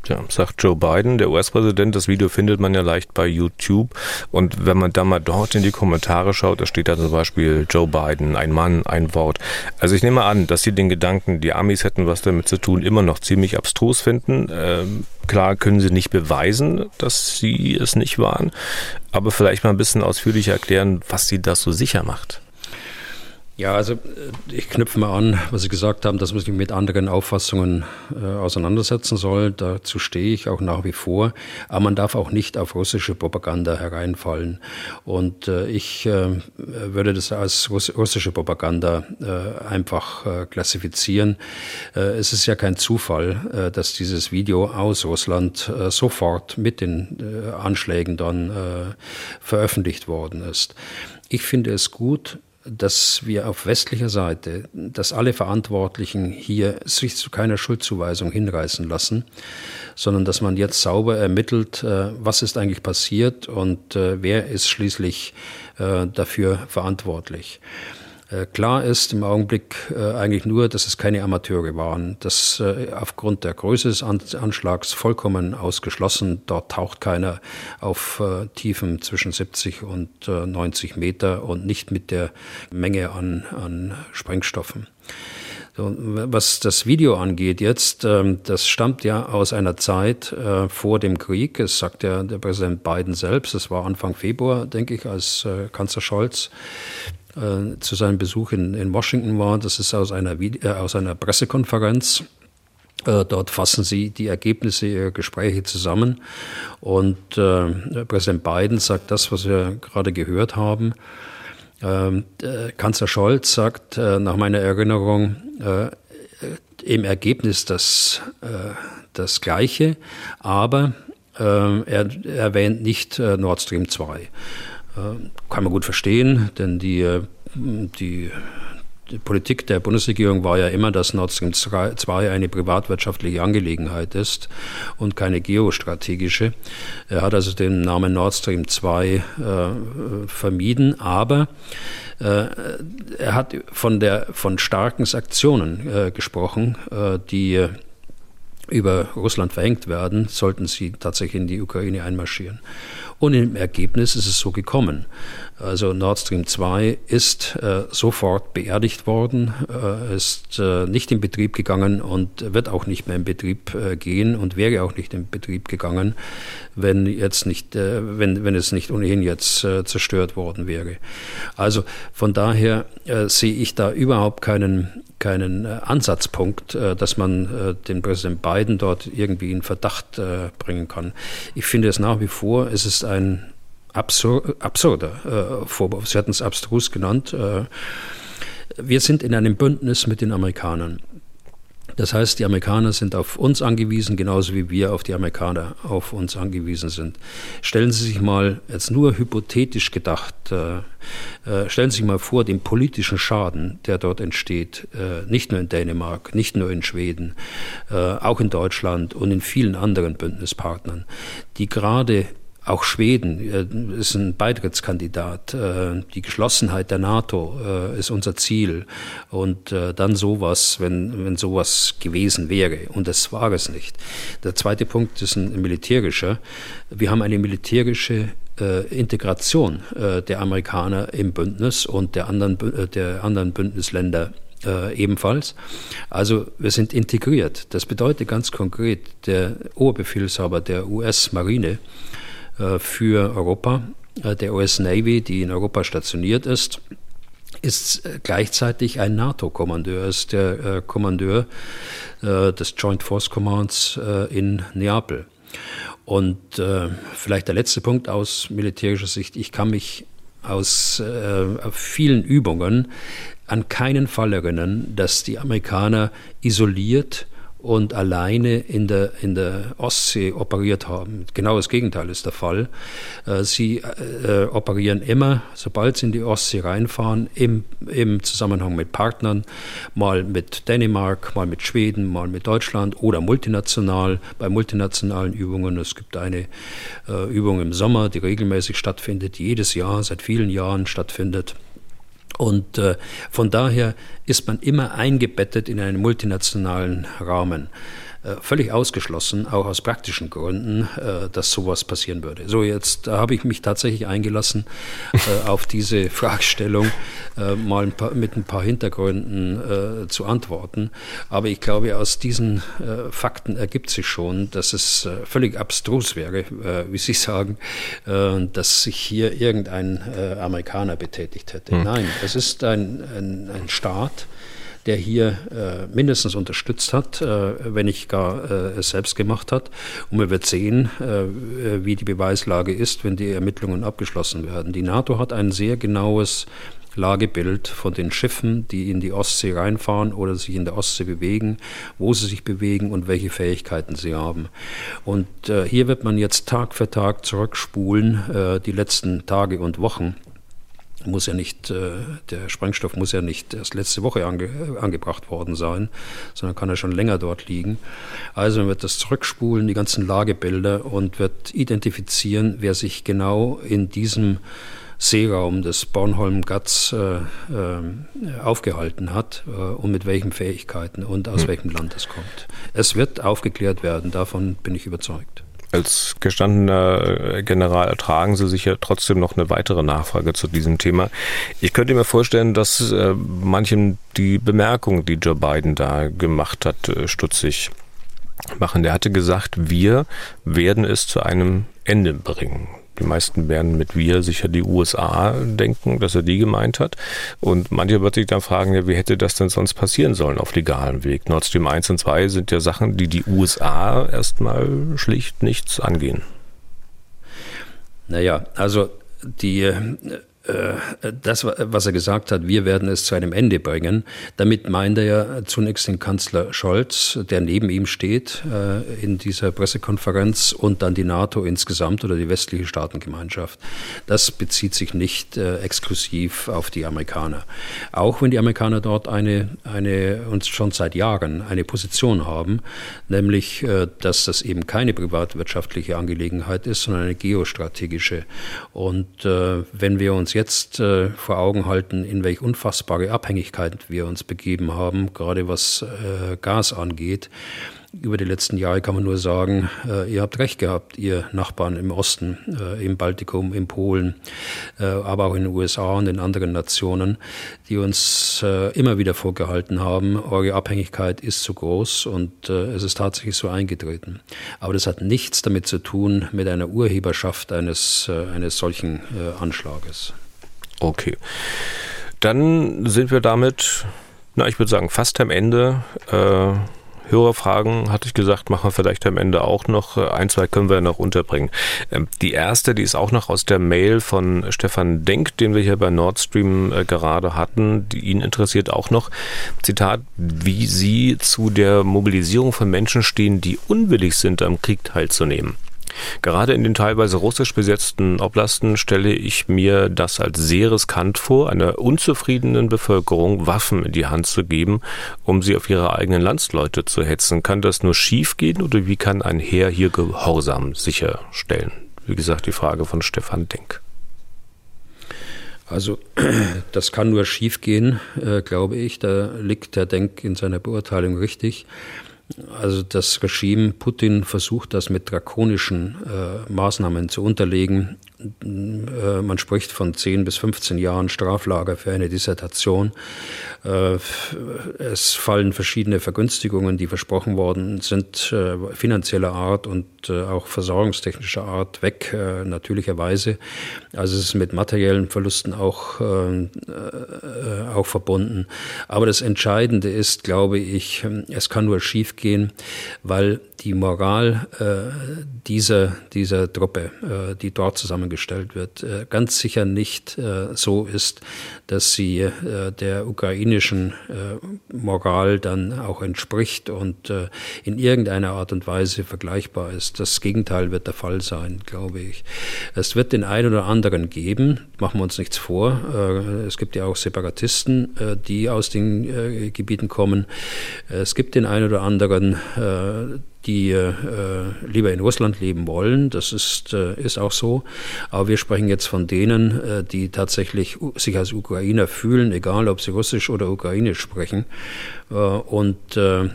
B: Ja, sagt Joe Biden, der US-Präsident. Das Video findet man ja leicht bei YouTube. Und wenn man da mal dort in die Kommentare schaut, da steht da zum Beispiel Joe Biden, ein Mann, ein Wort. Also ich nehme an, dass sie den Gedanken, die Amis hätten was damit zu tun, immer noch ziemlich abstrus finden. Ähm, klar können sie nicht beweisen, dass sie es nicht waren, aber vielleicht mal ein bisschen ausführlicher erklären, was sie das so sicher macht.
C: Ja, also äh, ich knüpfe mal an, was Sie gesagt haben, dass man sich mit anderen Auffassungen äh, auseinandersetzen soll. Dazu stehe ich auch nach wie vor. Aber man darf auch nicht auf russische Propaganda hereinfallen. Und äh, ich äh, würde das als russische Propaganda äh, einfach äh, klassifizieren. es ist ja kein Zufall, dass dieses Video aus Russland sofort mit den Anschlägen dann veröffentlicht worden ist. Ich finde es gut, dass wir auf westlicher Seite, dass alle Verantwortlichen hier sich zu keiner Schuldzuweisung hinreißen lassen, sondern dass man jetzt sauber ermittelt, äh, was ist eigentlich passiert und äh, wer ist schließlich äh, dafür verantwortlich. Äh, klar ist im Augenblick äh, eigentlich nur, dass es keine Amateure waren. Das äh, aufgrund der Größe des Anschlags vollkommen ausgeschlossen. Dort taucht keiner auf Tiefen zwischen 70 und 90 Meter und nicht mit der Menge an, an Sprengstoffen. Was das Video angeht jetzt, ähm, das stammt ja aus einer Zeit vor dem Krieg. Es sagt ja der Präsident Biden selbst. Es war Anfang Februar, denke ich, als Kanzler Scholz äh, zu seinem Besuch in, in Washington war. Das ist aus einer, äh, aus einer Pressekonferenz. Äh, dort fassen sie die Ergebnisse ihrer Gespräche zusammen. Und äh, Präsident Biden sagt das, was wir gerade gehört haben. Ähm, Kanzler Scholz sagt äh, nach meiner Erinnerung äh, im Ergebnis das, das Gleiche, aber er erwähnt nicht Nord Stream 2. Äh, kann man gut verstehen, denn die, äh, die, die, Politik der Bundesregierung war ja immer, dass Nord Stream 2 eine privatwirtschaftliche Angelegenheit ist und keine geostrategische. Er hat also den Namen Nord Stream 2 äh, vermieden, aber äh, er hat von, der, von starken Sanktionen äh, gesprochen, äh, die über Russland verhängt werden, sollten sie tatsächlich in die Ukraine einmarschieren. Und im Ergebnis ist es so gekommen. Also Nord Stream 2 ist äh, sofort beerdigt worden, äh, ist äh, nicht in Betrieb gegangen und wird auch nicht mehr in Betrieb äh, gehen und wäre auch nicht in Betrieb gegangen, wenn jetzt nicht, äh, wenn, wenn es nicht ohnehin jetzt äh, zerstört worden wäre. Also von daher sehe ich da überhaupt keinen keinen Ansatzpunkt, dass man den Präsident Biden dort irgendwie in Verdacht bringen kann. Ich finde es nach wie vor, es ist ein absur absurder äh, Vorwurf. Sie hatten es abstrus genannt. Äh, wir sind in einem Bündnis mit den Amerikanern. Das heißt, die Amerikaner sind auf uns angewiesen, genauso wie wir auf die Amerikaner auf uns angewiesen sind. Stellen Sie sich mal, jetzt nur hypothetisch gedacht, äh, äh, stellen Sie sich mal vor, den politischen Schaden, der dort entsteht, äh, nicht nur in Dänemark, nicht nur in Schweden, auch in Deutschland und in vielen anderen Bündnispartnern, die gerade auch Schweden ist ein Beitrittskandidat. Äh, die Geschlossenheit der NATO äh, ist unser Ziel. Und äh, dann sowas, wenn, wenn sowas gewesen wäre. Und das war es nicht. Der zweite Punkt ist ein militärischer. Wir haben eine militärische Integration der Amerikaner im Bündnis und der anderen, der anderen Bündnisländer äh, ebenfalls. Also wir sind integriert. Das bedeutet ganz konkret, der Oberbefehlshaber der US-Marine äh, für Europa. Äh, der US Navy, die in Europa stationiert ist, ist äh, gleichzeitig ein NATO-Kommandeur, ist der Kommandeur des Joint Force Commands in Neapel. Und vielleicht der letzte Punkt aus militärischer Sicht. Ich kann mich aus vielen Übungen an keinen Fall erinnern, dass die Amerikaner isoliert und alleine in der, in der Ostsee operiert haben. Genau das Gegenteil ist der Fall. Äh, sie äh, operieren immer, sobald sie in die Ostsee reinfahren, im, im Zusammenhang mit Partnern, mal mit Dänemark, mal mit Schweden, mal mit Deutschland oder multinational, bei multinationalen Übungen. Es gibt eine äh, Übung im Sommer, die regelmäßig stattfindet, die jedes Jahr, seit vielen Jahren stattfindet. Und äh, von daher ist man immer eingebettet in einen multinationalen Rahmen. Äh, völlig ausgeschlossen, auch aus praktischen Gründen, äh, dass sowas passieren würde. So, jetzt habe ich mich tatsächlich eingelassen äh, auf diese Fragestellung, mal ein paar, mit ein paar Hintergründen zu antworten. Aber ich glaube, aus diesen Fakten ergibt sich schon, dass es völlig abstrus wäre, wie Sie sagen, dass sich hier irgendein Amerikaner betätigt hätte. Hm. Nein, es ist ein, ein, ein Staat, der hier äh, mindestens unterstützt hat, äh, wenn nicht gar äh, es selbst gemacht hat. Und man wird sehen, äh, wie die Beweislage ist, wenn die Ermittlungen abgeschlossen werden. Die NATO hat ein sehr genaues Lagebild von den Schiffen, die in die Ostsee reinfahren oder sich in der Ostsee bewegen, wo sie sich bewegen und welche Fähigkeiten sie haben. Und äh, hier wird man jetzt Tag für Tag zurückspulen, äh, die letzten Tage und Wochen muss ja nicht, äh, der Sprengstoff muss ja nicht erst letzte Woche ange, angebracht worden sein, sondern kann ja schon länger dort liegen. Also man wird das zurückspulen, die ganzen Lagebilder und wird identifizieren, wer sich genau in diesem Seeraum des Bornholm-Gatz äh, äh, aufgehalten hat äh, und mit welchen Fähigkeiten und aus hm. welchem Land es kommt. Es wird aufgeklärt werden, davon bin ich überzeugt.
B: Als gestandener General ertragen Sie sicher trotzdem noch eine weitere Nachfrage zu diesem Thema. Ich könnte mir vorstellen, dass äh, manchem die Bemerkung, die Joe Biden da gemacht hat, äh, stutzig machen. Der hatte gesagt, wir werden es zu einem Ende bringen. Die meisten werden mit wir sicher die USA denken, dass er die gemeint hat. Und manche wird sich dann fragen, ja, wie hätte das denn sonst passieren sollen auf legalem Weg? Nord Stream 1 und 2 sind ja Sachen, die die USA erstmal schlicht nichts angehen.
C: Naja, also die äh, das, was er gesagt hat, wir werden es zu einem Ende bringen. Damit meint er ja zunächst den Kanzler Scholz, der neben ihm steht äh, in dieser Pressekonferenz und dann die NATO insgesamt oder die westliche Staatengemeinschaft. Das bezieht sich nicht äh, exklusiv auf die Amerikaner. Auch wenn die Amerikaner dort eine, eine uns schon seit Jahren eine Position haben, nämlich, dass das eben keine privatwirtschaftliche Angelegenheit ist, sondern eine geostrategische. Und wenn wir uns jetzt äh, vor Augen halten, in welche unfassbare Abhängigkeit wir uns begeben haben, gerade was äh, Gas angeht, über die letzten Jahre kann man nur sagen, äh, ihr habt recht gehabt, ihr Nachbarn im Osten, äh, im Baltikum, in Polen, äh, aber auch in den USA und in anderen Nationen, die uns äh, immer wieder vorgehalten haben, eure Abhängigkeit ist zu groß und es ist tatsächlich so eingetreten. Aber das hat nichts damit zu tun mit einer Urheberschaft eines, eines solchen Anschlages.
B: Okay. Dann sind wir damit, na, ich würde sagen, fast am Ende. Hörerfragen, hatte ich gesagt, machen wir vielleicht am Ende auch noch. Ein, zwei können wir noch unterbringen. Ähm, die erste, die ist auch noch aus der Mail von Stefan Denk, den wir hier bei Nord Stream äh, gerade hatten. Die ihn interessiert auch noch. Zitat, wie Sie zu der Mobilisierung von Menschen stehen, die unwillig sind, am Krieg teilzunehmen. Gerade in den teilweise russisch besetzten Oblasten stelle ich mir das als sehr riskant vor, einer unzufriedenen Bevölkerung Waffen in die Hand zu geben, um sie auf ihre eigenen Landsleute zu hetzen. Kann das nur schiefgehen oder wie kann ein Heer hier Gehorsam sicherstellen? Wie gesagt, die Frage von Stefan Denk.
C: Also das kann nur schiefgehen, äh, glaube ich. Da liegt der Denk in seiner Beurteilung richtig. Also das Regime Putin versucht das mit drakonischen äh, Maßnahmen zu unterlegen. Äh, man spricht von 10 bis 15 Jahren Straflager für eine Dissertation. Äh, es fallen verschiedene Vergünstigungen, die versprochen worden sind, äh, finanzieller Art und auch versorgungstechnischer Art weg, natürlicherweise. Also es ist mit materiellen Verlusten auch, auch verbunden. Aber das Entscheidende ist, glaube ich, es kann nur schiefgehen, weil die Moral dieser, dieser Truppe, die dort zusammen gestellt wird, äh, ganz sicher nicht äh, so ist, dass sie äh, der ukrainischen Moral dann auch entspricht und in irgendeiner Art und Weise vergleichbar ist. Das Gegenteil wird der Fall sein, glaube ich. Es wird den einen oder anderen geben, machen wir uns nichts vor. Es gibt ja auch Separatisten, die aus den Gebieten kommen. Es gibt den einen oder anderen, die äh, lieber in Russland leben wollen. Das ist, äh, ist auch so. Aber wir sprechen jetzt von denen, äh, die tatsächlich sich als Ukrainer fühlen, egal ob sie Russisch oder Ukrainisch sprechen, äh, und äh, äh,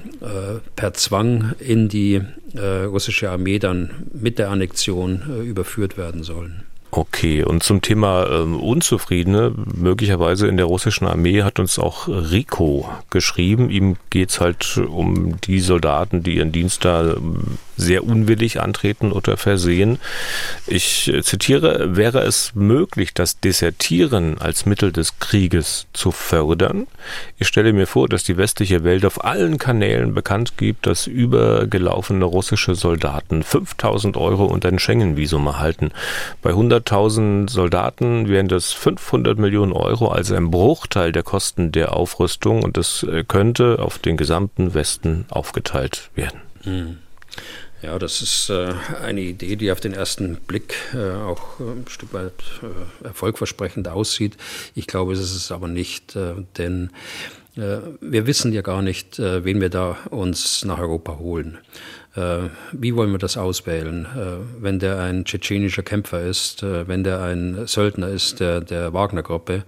C: per Zwang in die russische Armee dann mit der Annexion überführt werden sollen.
B: Okay, und zum Thema ähm, Unzufriedene, möglicherweise in der russischen Armee hat uns auch Rico geschrieben. Ihm geht's halt um die Soldaten, die ihren Dienst da ähm, sehr unwillig antreten oder versehen. Ich äh, zitiere, wäre es möglich, das Desertieren als Mittel des Krieges zu fördern? Ich stelle mir vor, dass die westliche Welt auf allen Kanälen bekannt gibt, dass übergelaufene russische Soldaten 5000 Euro und ein Schengen-Visum erhalten. Bei 100.000 Soldaten wären das 500 Millionen Euro, also ein Bruchteil der Kosten der Aufrüstung und das äh, könnte auf den gesamten Westen aufgeteilt werden.
C: Hm. Ja, das ist äh, eine Idee, die auf den ersten Blick äh, auch äh, ein Stück weit äh, erfolgversprechend aussieht. Ich glaube, es ist es aber nicht, äh, denn wir wissen ja gar nicht, wen wir da uns nach Europa holen. Äh, wie wollen wir das auswählen? Äh, wenn der ein tschetschenischer Kämpfer ist, äh, wenn der ein Söldner ist der, der Wagner-Gruppe,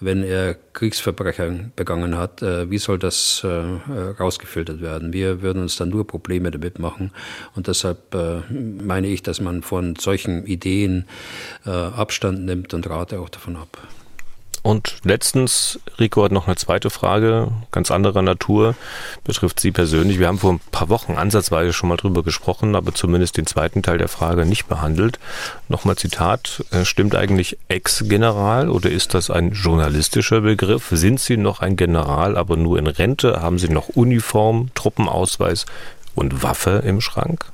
C: wenn er Kriegsverbrechen begangen hat, wie soll das rausgefiltert werden? Wir würden uns dann nur Probleme damit machen. Und deshalb meine ich, dass man von solchen Ideen Abstand nimmt und rate auch davon ab.
B: Und letztens, Rico hat noch eine zweite Frage, ganz anderer Natur, betrifft Sie persönlich. Wir haben vor ein paar Wochen ansatzweise schon mal drüber gesprochen, aber zumindest den zweiten Teil der Frage nicht behandelt. Nochmal Zitat, äh, stimmt eigentlich Ex-General oder ist das ein journalistischer Begriff? Sind Sie noch ein General, aber nur in Rente? Haben Sie noch Uniform, Truppenausweis und Waffe im Schrank?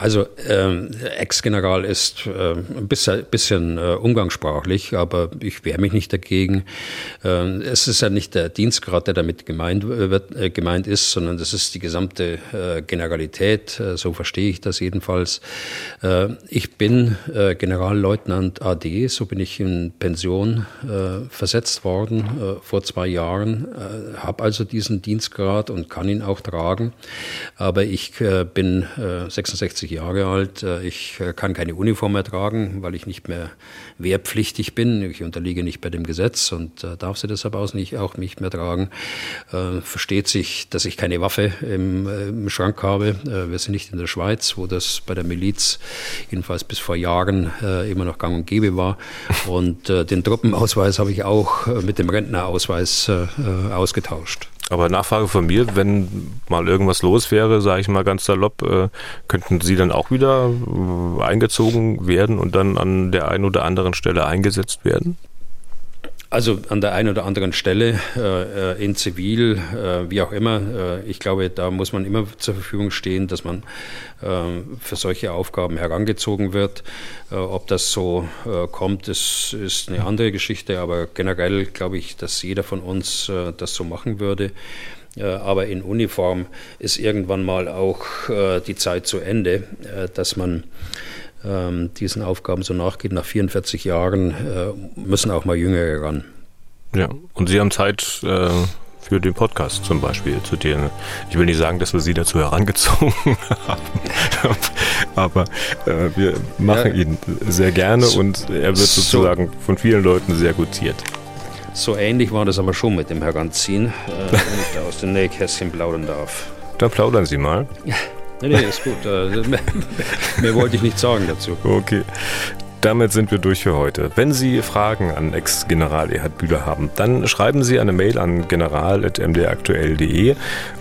C: Also ähm, Ex-General ist äh, ein bisschen, bisschen äh, umgangssprachlich, aber ich wehre mich nicht dagegen. Äh, es ist ja nicht der Dienstgrad, der damit gemeint, wird, äh, gemeint ist, sondern das ist die gesamte äh, Generalität. Äh, so verstehe ich das jedenfalls. Äh, ich bin äh, Generalleutnant AD, so bin ich in Pension äh, versetzt worden äh, vor zwei Jahren, äh, habe also diesen Dienstgrad und kann ihn auch tragen. Aber ich äh, bin äh, 66 50 Jahre alt. Äh, ich äh, kann keine Uniform mehr tragen, weil ich nicht mehr wehrpflichtig bin. Ich unterliege nicht bei dem Gesetz und äh, darf sie deshalb auch nicht, auch nicht mehr tragen. Versteht sich, dass ich keine Waffe im, im Schrank habe. Wir sind nicht in der Schweiz, wo das bei der Miliz jedenfalls bis vor Jahren immer noch gang und gäbe war. Und den Truppenausweis habe ich auch mit dem Rentnerausweis ausgetauscht.
B: Aber Nachfrage von mir, wenn mal irgendwas los wäre, sage ich mal ganz salopp, äh, könnten Sie dann auch wieder äh, eingezogen werden und dann an der einen oder anderen Stelle eingesetzt werden?
C: Also an der einen oder anderen Stelle, äh, äh, in Zivil, äh, wie auch immer. Äh, ich glaube, da muss man immer zur Verfügung stehen, dass man äh, für solche Aufgaben herangezogen wird. Äh, ob das so kommt, ist, ist eine andere Geschichte, aber generell glaube ich, dass jeder von uns das so machen würde. Aber in Uniform ist irgendwann mal auch die Zeit zu Ende, dass man ähm, diesen Aufgaben so nachgeht. Nach 44 Jahren äh, müssen auch mal Jüngere ran.
B: Ja, und Sie haben Zeit äh, für den Podcast zum Beispiel, zu denen ich will nicht sagen, dass wir Sie dazu herangezogen haben, aber äh, wir machen ja, ihn sehr gerne und er wird sozusagen so, von vielen Leuten sehr gutiert.
C: So ähnlich war das aber schon mit dem Heranziehen, äh, wenn ich da aus dem Nähkästchen plaudern darf.
B: Dann plaudern Sie mal.
C: Nee, nee, ist gut. Äh, mehr wollte ich nicht sagen dazu.
B: Okay. Damit sind wir durch für heute. Wenn Sie Fragen an Ex-General Erhard Bühler haben, dann schreiben Sie eine Mail an general.mdraktuell.de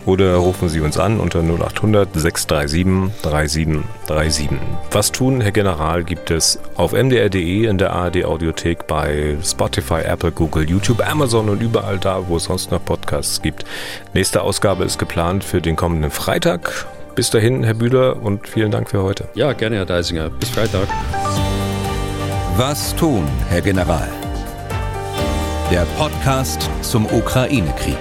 B: oder rufen Sie uns an unter 0800 637 3737. Was tun, Herr General, gibt es auf mdr.de, in der ARD Audiothek, bei Spotify, Apple, Google, YouTube, Amazon und überall da, wo es sonst noch Podcasts gibt. Nächste Ausgabe ist geplant für den kommenden Freitag. Bis dahin, Herr Bühler, und vielen Dank für heute.
C: Ja, gerne, Herr Deisinger. Bis Freitag.
A: Was tun, Herr General? Der Podcast zum Ukraine-Krieg.